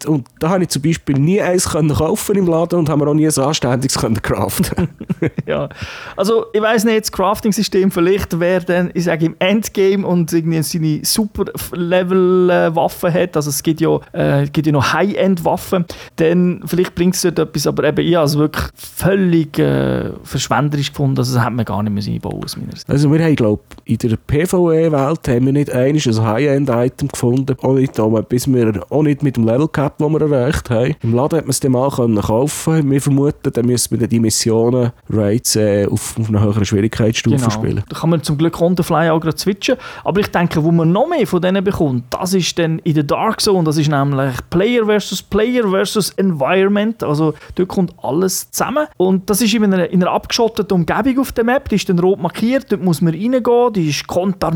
und da habe ich zum Beispiel nie eins können kaufen im Laden und haben wir auch nie ein anständiges können craften. ja, also ich weiß nicht, das Crafting-System vielleicht, wer dann, ich sage im Endgame und irgendwie seine Super-Level-Waffen hat, also es gibt ja, äh, gibt ja noch High-End-Waffen, dann vielleicht bringt es dort etwas, aber eben ich habe es wirklich völlig äh, verschwenderisch gefunden, also das hätte man gar nicht mehr einbauen aus meiner Sicht. Also wir haben, glaube in der PvE-Welt haben wir nicht ein High-End-Item gefunden, auch nicht, bis wir, auch nicht mit dem Level-Cap, das wir erreicht haben. Im Laden hat man es dann mal können kaufen Wir vermuten, dann müssen wir die Missionen Raids äh, auf, auf einer höheren Schwierigkeitsstufe genau. spielen. Da kann man zum Glück on the fly auch gerade switchen. Aber ich denke, wo man noch mehr von denen bekommt, das ist dann in der Dark Zone. Das ist nämlich Player versus Player versus Environment. Also dort kommt alles zusammen. Und das ist in einer, in einer abgeschotteten Umgebung auf der Map. Die ist dann rot markiert. Dort muss man reingehen. Die ist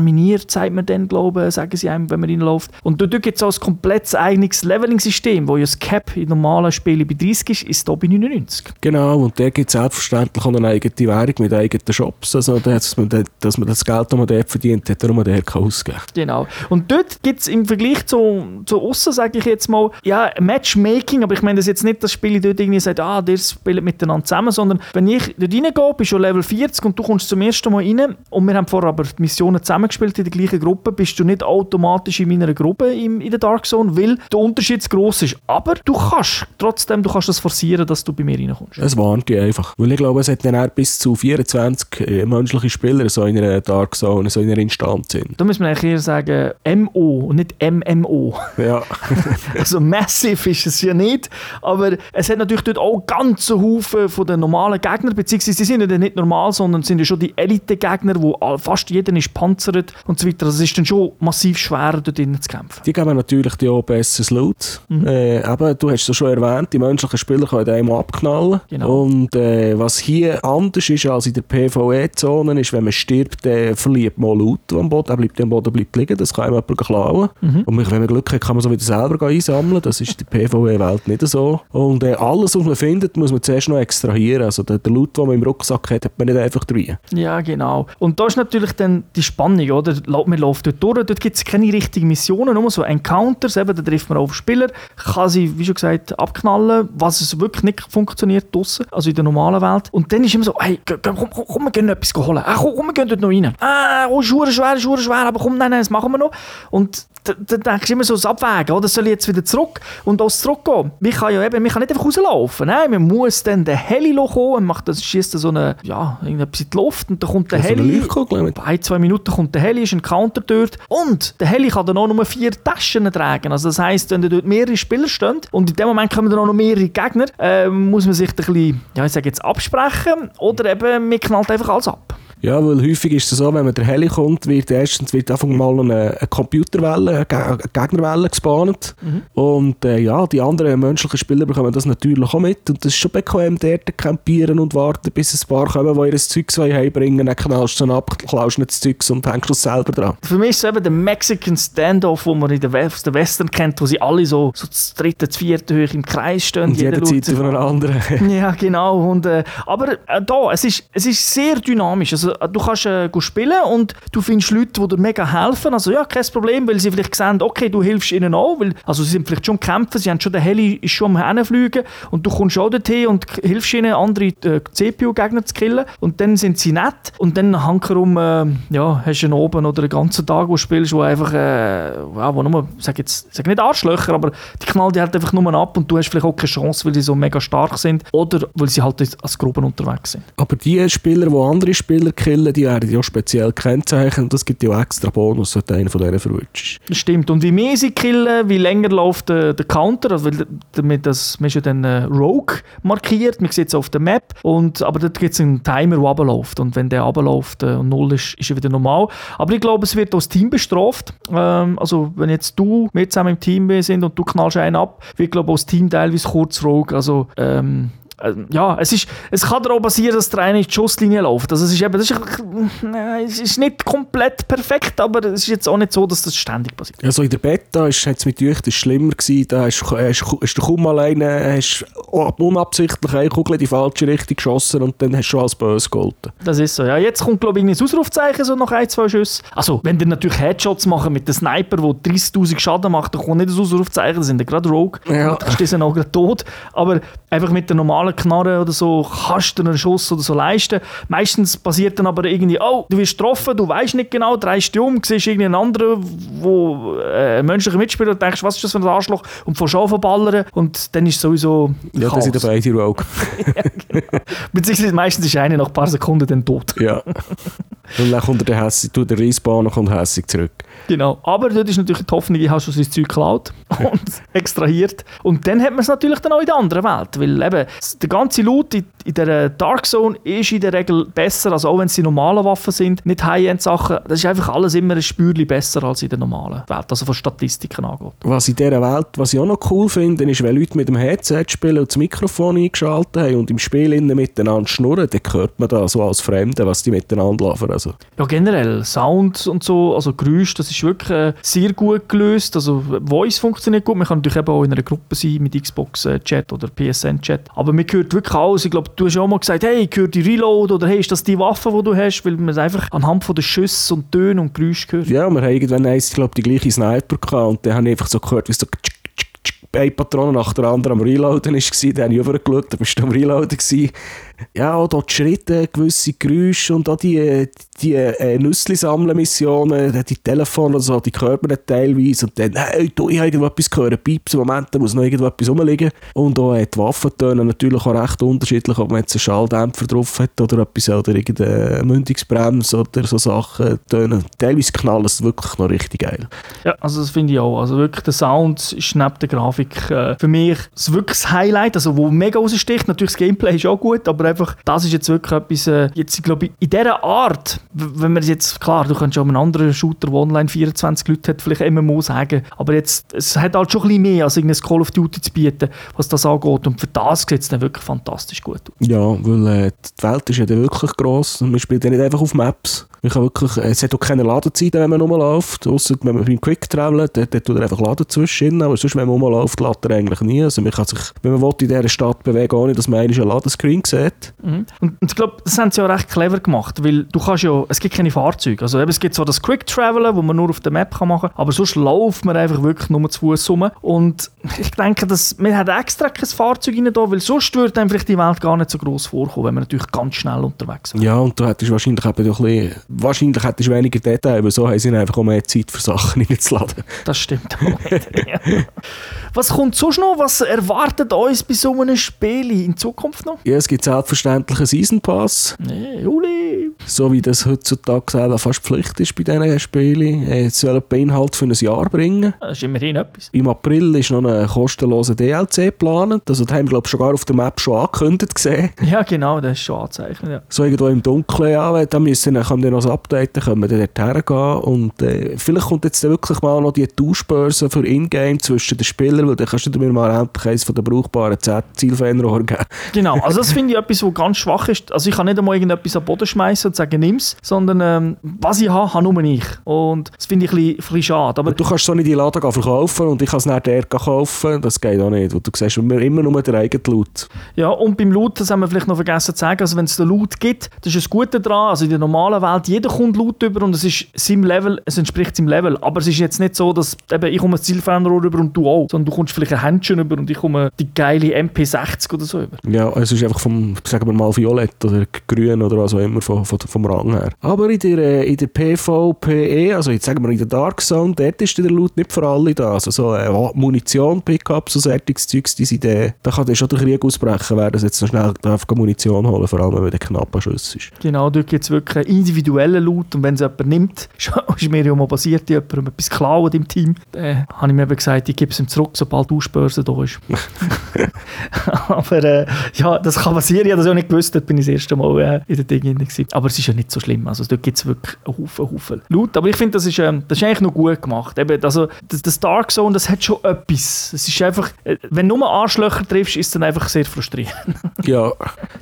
terminiert, sagt man dann, glaube ich, sagen sie einem, wenn man reinläuft. Und dort gibt es auch ein komplettes eigenes Leveling-System, wo ja das Cap in normalen Spielen bei 30 ist, ist da bei 99. Genau, und der gibt es selbstverständlich auch eine eigene Währung mit eigenen Shops, also dass man, dass man das Geld, das man dort verdient hat, darum der ausgeben Genau. Und dort gibt es im Vergleich zu, zu aussen, sage ich jetzt mal, ja, Matchmaking, aber ich meine das jetzt nicht, dass Spiele dort irgendwie sagt, ah, der spielt miteinander zusammen, sondern wenn ich dort reingehe, bist du Level 40 und du kommst zum ersten Mal rein und wir haben vorher aber die Missionen zusammengespielt in der gleichen Gruppe, bist du nicht automatisch in meiner Gruppe im, in der Dark Zone, weil der Unterschied zu gross ist. Aber du kannst trotzdem, du kannst das forcieren, dass du bei mir reinkommst. Es warnt dich einfach. Weil ich glaube, es hat dann bis zu 24 äh, menschliche Spieler so in einer Dark Zone, so in einer Instanz sind. Da muss man eigentlich eher sagen MO und nicht MMO. Ja. also massive ist es ja nicht, aber es hat natürlich dort auch ganze Haufen von den normalen Gegnern, beziehungsweise sie sind ja nicht normal, sondern sind ja schon die Elite-Gegner, wo fast jeder ist panzert und so weiter. Also es ist dann schon massiv schwerer, dort drinnen zu kämpfen. Die geben natürlich die auch besseres Loot. Mhm. Äh, aber du hast es schon erwähnt, die menschlichen Spieler können einmal abknallen. Genau. Und äh, was hier anders ist als in der PvE-Zone, ist, wenn man stirbt, dann verliert man Loot am Boden, er bleibt am Boden bleibt liegen, das kann jemand klauen. Mhm. Und wenn man Glück hat, kann man so wieder selber einsammeln. Das ist in der PvE-Welt nicht so. Und äh, alles, was man findet, muss man zuerst noch extrahieren. Also der, der Loot, den man im Rucksack hat, hat man nicht einfach drin. Ja, genau. Und da ist natürlich dann die Spannung, oder? Man läuft dort durch, dort gibt es keine richtigen Missionen, nur so Encounters, eben, da trifft man auf Spieler, kann sie, wie schon gesagt, abknallen, was es wirklich nicht funktioniert draussen, also in der normalen Welt. Und dann ist immer so, hey, komm, komm, komm wir gehen etwas holen. Ah, komm, komm, wir gehen dort noch rein. Ah, oh, schwer, schwer, schwer, schwer, aber komm, nein, nein, das machen wir noch. Und dann denkst du immer so, das Abwägen, oder? Soll ich jetzt wieder zurück und auch zurückgehen? Man kann ja eben, man kann nicht einfach rauslaufen, nein, man muss dann den Heli kommen und macht das, schießt so eine, ja, irgendetwas in die Luft und dann kommt der Heli. Bei ein, zwei Minuten kommt der Heli, ist ein Counter dort und der Heli kann dann auch nur vier Taschen tragen. Also das heisst, wenn dort mehrere Spieler stehen und in dem Moment kommen dann auch noch mehrere Gegner, äh, muss man sich ein bisschen, ja, ich sage jetzt absprechen oder eben, man knallt einfach alles ab. Ja, weil häufig ist es so, wenn man der Heli kommt, wird erstens wird einfach mal eine, eine Computerwelle, eine Gegnerwelle gespawnt. Mhm. Und äh, ja, die anderen menschlichen Spieler bekommen das natürlich auch mit. Und das ist schon bequem, dort campieren und warten, bis ein paar kommen, die ihr Zeug heimbringen. Dann knallst du dann ab, klaust nicht das Zeug und hängst es selber dran. Für mich ist es eben der Mexican Standoff, den man in der Western kennt, wo sie alle so, so das dritte, das vierte hoch im Kreis stehen. Und jeder zieht von einer anderen. ja, genau. Und, äh, aber äh, da, es ist, es ist sehr dynamisch. Also, du kannst äh, spielen und du findest Leute, die dir mega helfen. Also ja, kein Problem, weil sie vielleicht sehen, okay, du hilfst ihnen auch, weil, also sie sind vielleicht schon kämpfen, sie haben schon den Heli ist schon am Hinfliegen und du kommst auch dorthin und hilfst ihnen, andere äh, CPU-Gegner zu killen und dann sind sie nett und dann hankerum, äh, ja, hast du einen oben oder einen ganzen Tag, wo du spielst, wo einfach, äh, ja, wo nur, sag jetzt, sag nicht Arschlöcher, aber die knallen die halt einfach nur ab und du hast vielleicht auch keine Chance, weil sie so mega stark sind oder weil sie halt als Gruppen unterwegs sind. Aber die Spieler, die andere Spieler killen, die werden ja speziell kennzeichnen und das gibt ja extra Bonus, wenn du einen von denen verwutschst. Das stimmt. Und wie mehr sie killen, wie länger läuft der, der Counter, also damit das, man ist ja dann äh, Rogue markiert, man sieht es auf der Map, und, aber dort gibt es einen Timer, der runterläuft und wenn der runterläuft äh, und null ist, ist er wieder normal. Aber ich glaube, es wird auch das Team bestraft. Ähm, also wenn jetzt du mit zusammen im Team sind und du knallst einen ab, wird glaube ich auch das Team teilweise kurz Rogue. Also ähm, ja, es, ist, es kann darauf passieren, dass der eine in die Schusslinie läuft. Also es ist, eben, das ist, äh, es ist nicht komplett perfekt, aber es ist jetzt auch nicht so, dass das ständig passiert. Also in der Beta hat es mit euch das schlimmer gewesen. Da hast, hast, hast du kaum alleine hast unabsichtlich eine Kugel in die falsche Richtung geschossen und dann hast du schon als böse gehalten. Das ist so, ja. Jetzt kommt glaube ich ein Ausrufzeichen so nach ein, zwei Schüssen. Also wenn ihr natürlich Headshots machen mit dem Sniper, der 30'000 Schaden macht, dann kommt nicht das Ausrufzeichen, dann sind ihr gerade Rogue. Ja. Dann ist auch gerade tot. Aber einfach mit der normalen normalen Knarre oder so kannst du einen Schuss oder so leisten. Meistens passiert dann aber irgendwie, oh, du wirst getroffen, du weißt nicht genau, drehst dich um, siehst irgendeinen anderen, wo äh, ein menschlicher Mitspieler und denkst, was ist das für ein Arschloch und fährst an verballern und dann ist sowieso Ja, das sind beide Rogue. ja, genau. Beziehungsweise meistens ist einer nach ein paar Sekunden dann tot. Ja. Und dann kommt der hässig, tut der Respawn und kommt hässig zurück. Genau. Aber dort ist natürlich die Hoffnung, ich habe schon sein Zeug geklaut und extrahiert. Und dann hat man es natürlich dann auch in der anderen Welt. Weil eben, der ganze Loot in, in der Dark Zone ist in der Regel besser, also auch wenn es die normalen Waffen sind, nicht High-End-Sachen. Das ist einfach alles immer ein Spürchen besser als in der normalen Welt, also von Statistiken angeht. Was in dieser Welt, was ich auch noch cool finde, ist, wenn Leute mit dem Headset spielen und das Mikrofon eingeschaltet haben und im Spiel miteinander schnurren, dann hört man da so als Fremde, was die miteinander laufen. Also Ja, generell, Sound und so, also Geräusch, das ist wirklich äh, sehr gut gelöst. Also Voice funktioniert gut. Man kann natürlich eben auch in einer Gruppe sein mit Xbox-Chat oder PSN-Chat. Aber man hört wirklich alles. Ich glaube, du hast auch mal gesagt, hey, ich höre die Reload oder hey, ist das die Waffe, die du hast? Weil man es einfach anhand von den Schüssen und Tönen und Geräuschen hört. ja, wir haben irgendwann eins, ich glaube, die gleiche Sniper gehabt und dann habe ich einfach so gehört, wie so eine Patrone nach der anderen am Reloaden war. Dann habe ich rübergeschaut, da bist du am Reloaden. Gewesen. Ja, auch dort die Schritte, gewisse Geräusche und auch die, äh, die äh, Nüssli-Sammeln-Missionen, die Telefone und so, die dann teilweise. Und dann, hey, du, ich habe irgendetwas gehört, Pieps, im Moment, da muss noch irgendetwas rumliegen. Und auch äh, die Waffentöne natürlich auch recht unterschiedlich, ob man jetzt einen Schalldämpfer drauf hat oder etwas, oder irgendeine Mündungsbremse oder so Sachen. Töne. Teilweise knallen es wirklich noch richtig geil. Ja, also das finde ich auch. Also wirklich der Sound ist neben der Grafik äh, für mich wirklich das Highlight, also wo mega raussticht. Natürlich das Gameplay ist auch gut, aber einfach das ist jetzt wirklich etwas, äh, jetzt ich glaube in dieser Art, wenn man jetzt, klar, du kannst auch einen anderen Shooter, der online 24 Leute hat, vielleicht MMO sagen, aber jetzt, es hat halt schon ein bisschen mehr als irgendein Call of Duty zu bieten, was das angeht und für das sieht es dann wirklich fantastisch gut aus. Ja, weil äh, die Welt ist ja dann wirklich gross und man spielt ja nicht einfach auf Maps. Kann wirklich, äh, es hat auch keine Ladezeiten, wenn man rumläuft, ausser wenn man beim Quick Travel, dann tut er einfach Laden zwischendrin, aber sonst, wenn man rumläuft, lädt er eigentlich nie. Also man kann sich, wenn man will, in dieser Stadt bewegen, ohne dass man eigentlich einen Ladescreen sieht. Mhm. Und, und ich glaube, das haben sie ja recht clever gemacht, weil du kannst ja, es gibt keine Fahrzeuge. Also eben, es gibt zwar das Quick Travelen, wo man nur auf der Map kann machen kann, aber sonst läuft man einfach wirklich nur zu Fuß rum. Und ich denke, dass man hat extra kein Fahrzeug rein da, weil sonst würde einem vielleicht die Welt gar nicht so groß vorkommen, wenn man natürlich ganz schnell unterwegs wäre. Ja, und du hättest wahrscheinlich eben doch ein bisschen, wahrscheinlich hättest weniger Detail, aber so haben sie einfach auch mehr Zeit für Sachen reinzuladen. Das stimmt auch wieder, ja. Was kommt sonst noch? Was erwartet uns bei so einem Spiel in Zukunft noch? Ja, es gibt selbstverständlich einen Season Pass, Nee, Juli. so wie das heutzutage selber fast Pflicht ist bei diesen Spielen. Äh, Es soll einen Inhalt für ein Jahr bringen. Das ist immerhin etwas. Im April ist noch ein kostenloser DLC geplant. Also, das haben wir, glaube ich, schon gar auf der Map schon angekündigt gesehen. Ja, genau, das ist schon anzeichnet. Ja. So irgendwo im Dunkeln, ja, da müssen dann, wir noch das Update, dann können wir dann dort hergehen. Und äh, vielleicht kommt jetzt dann wirklich mal noch die Tauschbörse für Ingame zwischen den Spielern, weil dann kannst du mir mal endlich eines den brauchbaren Z-Zielfernrohren geben. Genau, also das finde ich etwas, was ganz schwach ist. Also ich kann nicht einmal irgendetwas den Boden schmeißen und sagen, nimm's, sondern ähm, was ich habe, habe nur ich. Und das finde ich ein bisschen, ein bisschen schade. Aber du kannst so nicht die gehen verkaufen und ich kann es nicht gehen kaufen. Das geht auch nicht, weil du siehst immer immer nur den eigenen Loot. ja, und beim Loot, das haben wir vielleicht noch vergessen zu sagen, also wenn es den Loot gibt, das ist das Gute daran, also in der normalen Welt, jeder kommt Loot über und es ist seinem Level, es entspricht seinem Level. Aber es ist jetzt nicht so, dass eben, ich komme ein Zielfernrohr über und du auch, sondern du kommst vielleicht ein Händchen über und ich komme die geile MP60 oder so über. Ja, es ist einfach vom, sagen wir mal, Violett oder Grün oder was auch immer vom, vom, vom Rang her. Aber in der, äh, in der PvPE, also jetzt sagen wir in der Dark Zone, dort ist der Loot nicht für alle da. Also so äh, Munition, Pickups, so solches Zeugs, die sind, äh, da kann dann schon der Krieg ausbrechen, wer das jetzt noch schnell darf Munition holen vor allem wenn der knapp an Schuss ist. Genau, dort gibt es wirklich einen individuellen Loot und wenn es jemand nimmt, ist mir ja mal passiert, jemandem etwas klauen im Team, dann habe ich mir eben gesagt, ich gebe es ihm zurück, sobald die Ausbörse da ist. Aber äh, ja, das kann passieren, habe das ja nicht gewusst, dort bin ich das erste Mal äh, in den Dingen gewesen. Aber es ist ja nicht so schlimm, also dort gibt es wirklich einen Haufen, Haufen Loot. Aber ich finde, das, ist, ähm, das ist eigentlich noch gut gemacht. Eben, also, das, das Dark Zone, das hat schon etwas. Es ist einfach, äh, wenn du nur Arschlöcher triffst, ist es dann einfach sehr frustrierend. Ja,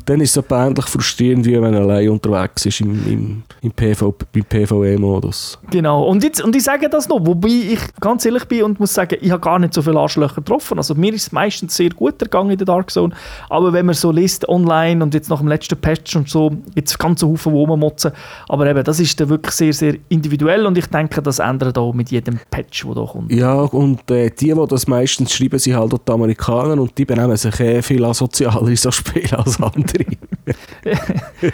dann ist es so ähnlich frustrierend, wie wenn er allein unterwegs ist im, im, im, PV, im PvE-Modus. Genau. Und, jetzt, und ich sage das noch, wobei ich ganz ehrlich bin und muss sagen, ich habe gar nicht so viele Arschlöcher getroffen. Also mir ist es meistens sehr gut ergangen in der Dark Zone. Aber wenn man so liest online und jetzt nach dem letzten Patch und so, jetzt ganz Haufen rummotzen. Aber eben, das ist dann wirklich sehr, sehr individuell und ich denke, das ändert auch mit jedem Patch, der da kommt. Ja, und äh, die, die das meistens schreiben, sind halt auch die Amerikaner und die benehmen sich eh viel asozialer in so Spielen als andere.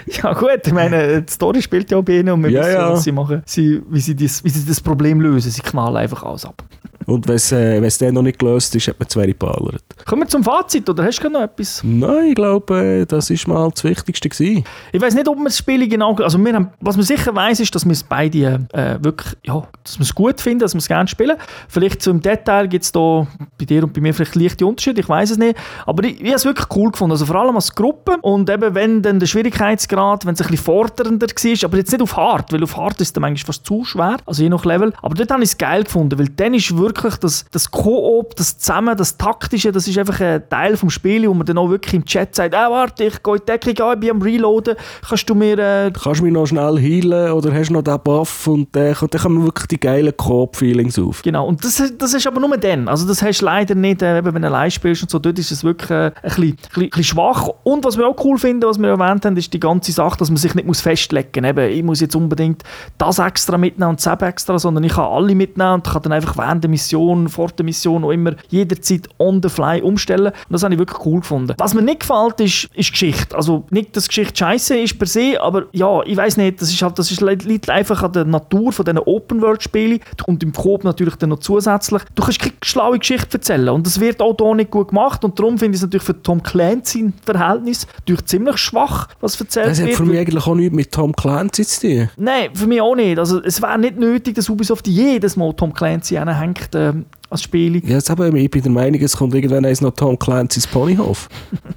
Ja gut, ich meine, die Story spielt ja auch bei ihnen und wir Ja, wissen, ja. was sie machen. Sie, wie, sie das, wie sie das Problem lösen. Sie knallen einfach alles ab. Und wenn es äh, dann noch nicht gelöst ist, hat man zwei geballert. Kommen wir zum Fazit, oder hast du noch etwas? Nein, ich glaube, äh, das ist mal das Wichtigste gewesen. Ich weiß nicht, ob wir das Spiel genau. Also wir haben, was man sicher weiß, ist, dass wir es beide äh, wirklich, ja, dass wir es gut finden, dass wir es gerne spielen. Vielleicht im Detail gibt es da bei dir und bei mir vielleicht leichte Unterschiede, ich weiß es nicht. Aber ich, ich habe es wirklich cool gefunden. Also vor allem als Gruppe und eben wenn dann der Schwierigkeitsgrad, wenn es ein bisschen fordernder war, aber jetzt nicht auf hart, weil auf hart ist es dann manchmal fast zu schwer, also je nach Level. Aber dort habe ich es geil gefunden, weil dann ist wirklich wirklich, das, das Koop, das Zusammen, das Taktische, das ist einfach ein Teil vom Spiel, wo man dann auch wirklich im Chat sagt, ah, warte, ich gehe in die Deckung an, ich bin am Reloaden, kannst du mir... Äh, Kannst du mich noch schnell heilen oder hast du noch den Buff und dann, dann kommen wirklich die geilen Coop-Feelings auf. Genau, und das, das ist aber nur dann. Also das hast du leider nicht, äh, wenn du allein spielst und so, dort ist es wirklich äh, ein, bisschen, ein, bisschen, ein bisschen schwach. Und was wir auch cool finden, was wir erwähnt haben, ist die ganze Sache, dass man sich nicht muss festlegen muss. Eben, ich muss jetzt unbedingt das extra mitnehmen und das extra, sondern ich kann alle mitnehmen und kann dann einfach während der Mission, vor der Mission auch immer jederzeit on the fly umstellen. Und das habe ich wirklich cool gefunden. Was mir nicht gefällt, ist, ist Geschichte. Also nicht, dass Geschichte scheiße ist per se, aber ja, ich weiß nicht, das ist halt, das ist, liegt einfach an der Natur von diesen Open-World-Spielen und im Coop natürlich dann noch zusätzlich. Du kannst keine schlaue Geschichte erzählen und das wird auch hier nicht gut gemacht und darum finde ich es natürlich für Tom Clancy Verhältnis natürlich ziemlich schwach, was erzählt Das hat wird. für mich eigentlich auch nichts mit Tom Clancy zu tun. Nein, für mich auch nicht. Also es wäre nicht nötig, dass Ubisoft jedes Mal Tom Clancy anhängt ähm, als Spiel. Ja, jetzt eben, ich bin der Meinung, es kommt irgendwann eins noch Tom Clancy's Ponyhof.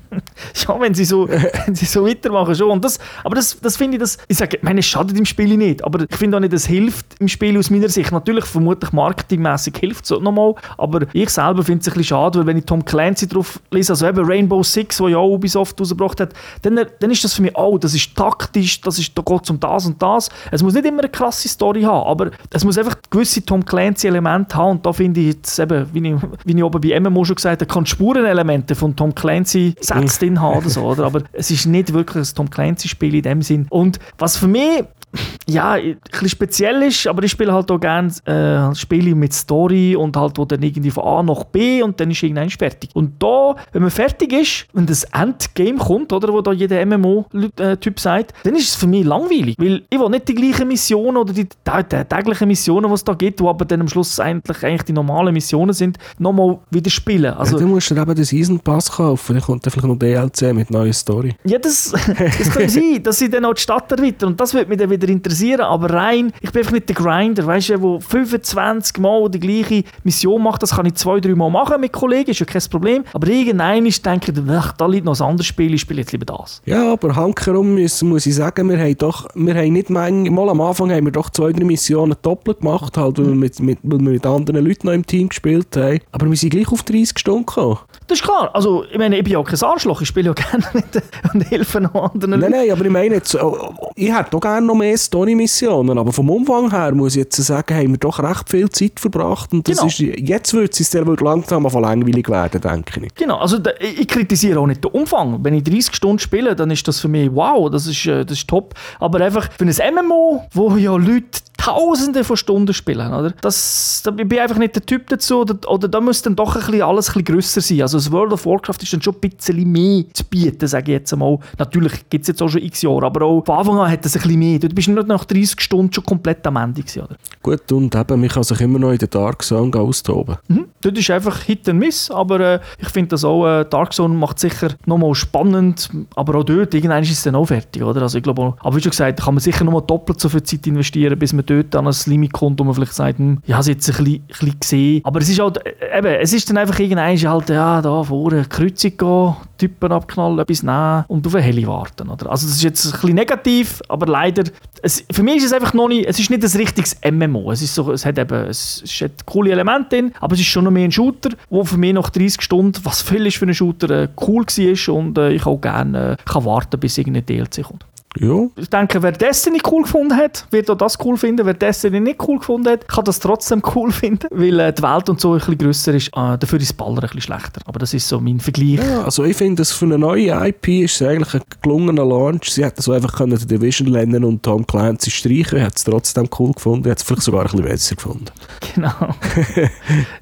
Ja, wenn sie so, wenn sie so weitermachen, schon. Und das, aber das, das finde ich, das, ich sage, meine, es schadet im Spiel nicht, aber ich finde auch nicht, es hilft im Spiel aus meiner Sicht. Natürlich, vermutlich marketingmäßig hilft es nochmal, aber ich selber finde es ein bisschen schade, weil wenn ich Tom Clancy drauf lese, also eben Rainbow Six, wo ja auch Ubisoft rausgebracht hat, dann, dann ist das für mich, oh, das ist taktisch, das ist, da geht es um das und das. Es muss nicht immer eine krasse Story haben, aber es muss einfach gewisse Tom Clancy-Elemente haben und da finde ich jetzt eben, wie ich, wie ich oben bei MMO schon gesagt habe, kann Spurenelemente von Tom Clancy-Sätzen drin haben oder so, oder? aber es ist nicht wirklich ein Tom Clancy-Spiel in dem Sinn. Und was für mich ja, ein bisschen speziell ist, aber ich spiele halt auch gerne äh, Spiele mit Story und halt, wo dann irgendwie von A nach B und dann ist irgendwann fertig. Und da, wenn man fertig ist, wenn das Endgame kommt, oder, wo da jeder MMO-Typ sagt, dann ist es für mich langweilig, weil ich will nicht die gleichen Missionen oder die, täglichen Missionen, die es da gibt, die aber dann am Schluss eigentlich, eigentlich die normalen Missionen sind, nochmal wieder spielen. Also, ja, du musst dir eben den Season Pass kaufen, dann kommt dann vielleicht noch DLC mit neuer Story. Ja, das, das kann sein, dass sie dann auch die Stadt erweitern und das wird mich dann wieder interessieren, aber rein, ich bin einfach nicht der Grinder, weißt du, der 25 Mal die gleiche Mission macht, das kann ich zwei, drei Mal machen mit Kollegen, ist ja kein Problem, aber irgendein ist denke ich, ach, da liegt noch ein anderes Spiel, ich spiele jetzt lieber das. Ja, aber hankerum muss, muss ich sagen, wir haben doch, wir haben nicht manchmal, mal am Anfang haben wir doch zwei, drei Missionen doppelt gemacht, halt, weil, wir mit, mit, weil wir mit anderen Leuten noch im Team gespielt haben, aber wir sind gleich auf 30 Stunden gekommen. Das ist klar, also ich meine, ich bin ja auch kein Arschloch, ich spiele ja gerne mit und helfe noch anderen Nein, nein, aber ich meine jetzt, oh, ich hätte doch gerne noch mehr Story-Missionen, aber vom Umfang her muss ich jetzt sagen, haben wir doch recht viel Zeit verbracht und das Genau. ist, jetzt wird es sehr langsam mal langweilig werden, denke ich. Genau, also da, ich ich kritisiere auch nicht den Umfang. Wenn ich 30 Stunden spiele, dann ist das für mich wow, das ist, äh, das ist top. Aber einfach für ein MMO, wo ja Leute Tausende von Stunden spielen, oder? Das, da bin ich einfach nicht der Typ dazu. Oder, oder da muss dann doch ein bisschen alles ein bisschen grösser sein. Also das World of Warcraft ist dann schon ein bisschen mehr zu bieten, sage ich jetzt einmal. Natürlich gibt es jetzt auch schon x Jahre, aber auch von Anfang an hat es ein bisschen mehr. Du bist nicht nach 30 Stunden schon komplett am Ende gewesen, oder? Gut, und eben, man kann sich immer noch in der Dark Zone austoben. Mhm. Dort ist einfach Hit and Miss, aber äh, ich finde das auch, äh, Dark Zone macht sicher nochmal spannend, aber auch dort, irgendwann ist es dann auch fertig, oder? Also ich glaube, aber wie schon gesagt, kann man sicher nochmal doppelt so viel Zeit investieren, bis man dort an ein Limit kommt, wo man vielleicht sagt, hm, ich habe es jetzt ein bisschen, ein bisschen gesehen. Aber es ist halt, äh, eben, es ist dann einfach irgendwann halt, ja, da vorne, Kreuzung gehen, Typen abknallen, etwas nehmen und auf eine Heli warten, oder? Also das ist jetzt ein bisschen negativ, aber leider, es, für mich ist es einfach noch nicht, es ist nicht ein richtiges MMO. Es ist so, es hat eben, es, es hat coole Elemente drin, aber es ist schon noch mehr ein Shooter, wo für mich nach 30 Stunden, was viel für einen Shooter, äh, cool war und äh, ich auch gerne äh, kann warten, bis irgendein DLC kommt. Ja, Ich denke, wer Destiny cool gefunden hat, wird auch das cool finden. Wer Destiny nicht cool gefunden hat, kann das trotzdem cool finden, weil äh, die Welt und so ein bisschen grösser ist. Äh, dafür ist das Baller ein bisschen schlechter. Aber das ist so mein Vergleich. Ja, also ich finde, für eine neue IP ist es eigentlich ein gelungener Launch. Sie hätten so einfach können die Division lernen und Tom Clancy streichen. Ich hätte es trotzdem cool gefunden. Hätte es vielleicht sogar ein bisschen besser gefunden. Genau.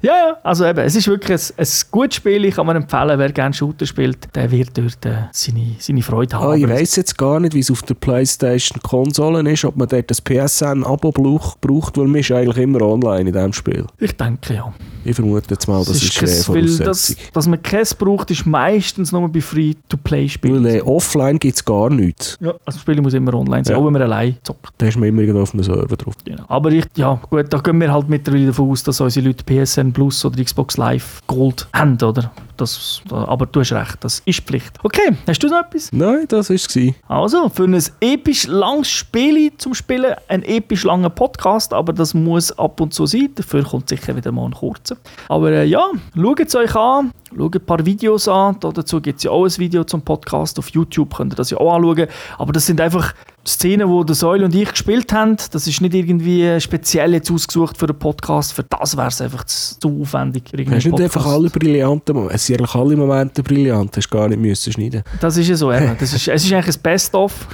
ja, ja, also eben, es ist wirklich ein, ein gutes Spiel. Ich kann mir empfehlen, wer gerne Shooter spielt, der wird dort äh, seine, seine Freude haben. Ah, ich weiss jetzt gar nicht, wie es auf der Playstation-Konsolen ist, ob man dort das PSN-Abo braucht, weil man ist eigentlich immer online in diesem Spiel. ich denke, ja. Ich vermute jetzt mal, das, ist, kein- eine weil das, dass man keins braucht, ist meistens nur bei Free-to-Play-Spielen. Weil äh, offline gibt es gar nichts. Ja, also das Spiel muss immer online sein, Ja. auch wenn man allein zockt. Da ist man immer irgendwo auf einem Server drauf. Genau. Aber ich, ja, gut, da gehen wir halt mittlerweile davon aus, dass unsere Leute PSN Plus oder Xbox Live Gold haben, oder? Das, aber du hast recht, das ist Pflicht. Okay, hast du noch etwas? Nein, das war es. Also, für ein episch langes Spiel zum Spielen, ein episch langer Podcast, aber das muss ab und zu sein. Dafür kommt sicher wieder mal ein kurzer. Aber äh, ja, schaut es euch an, schaut ein paar Videos an. Dazu gibt es ja auch ein Video zum Podcast. Auf YouTube könnt ihr das ja auch anschauen. Aber das sind einfach Szenen, die der Säule und ich gespielt haben. Das ist nicht irgendwie speziell jetzt ausgesucht für den Podcast. Für das wäre es einfach zu, zu aufwendig. Für hast nicht einfach alle brillanten Momente, es sind eigentlich alle Momente brillant, hast gar nicht müssen schneiden. Das ist ja so, eben. Das ist, es ist eigentlich ein Best-of.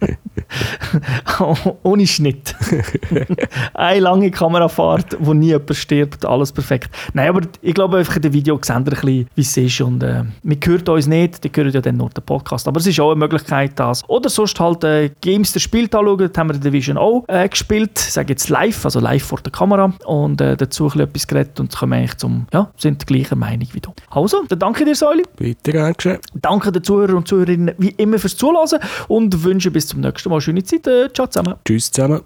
Ohne Schnitt. Eine lange Kamerafahrt, wo nie jemand stirbt, alles perfekt. Nein, aber ich glaube, einfach in dem Video seht ihr ein bisschen, wie es ist. Und äh, man hört uns nicht, die hören ja dann nur den Podcast. Aber es ist auch eine Möglichkeit, das. Oder sonst halt äh, Games der Spiel anschauen. Das haben wir in Division auch äh, gespielt. Ich sage jetzt live, also live vor der Kamera. Und äh, dazu ein etwas geredet und kommen eigentlich zum, ja, sind der gleichen Meinung wie du. Also, dann danke dir, Säuli. Bitte, gern geschehen. Danke den Zuhörern und Zuhörerinnen wie immer fürs Zuhören und wünsche bis zum nächsten Mal schöne Zeit. Äh, ciao zusammen. Tschüss zusammen.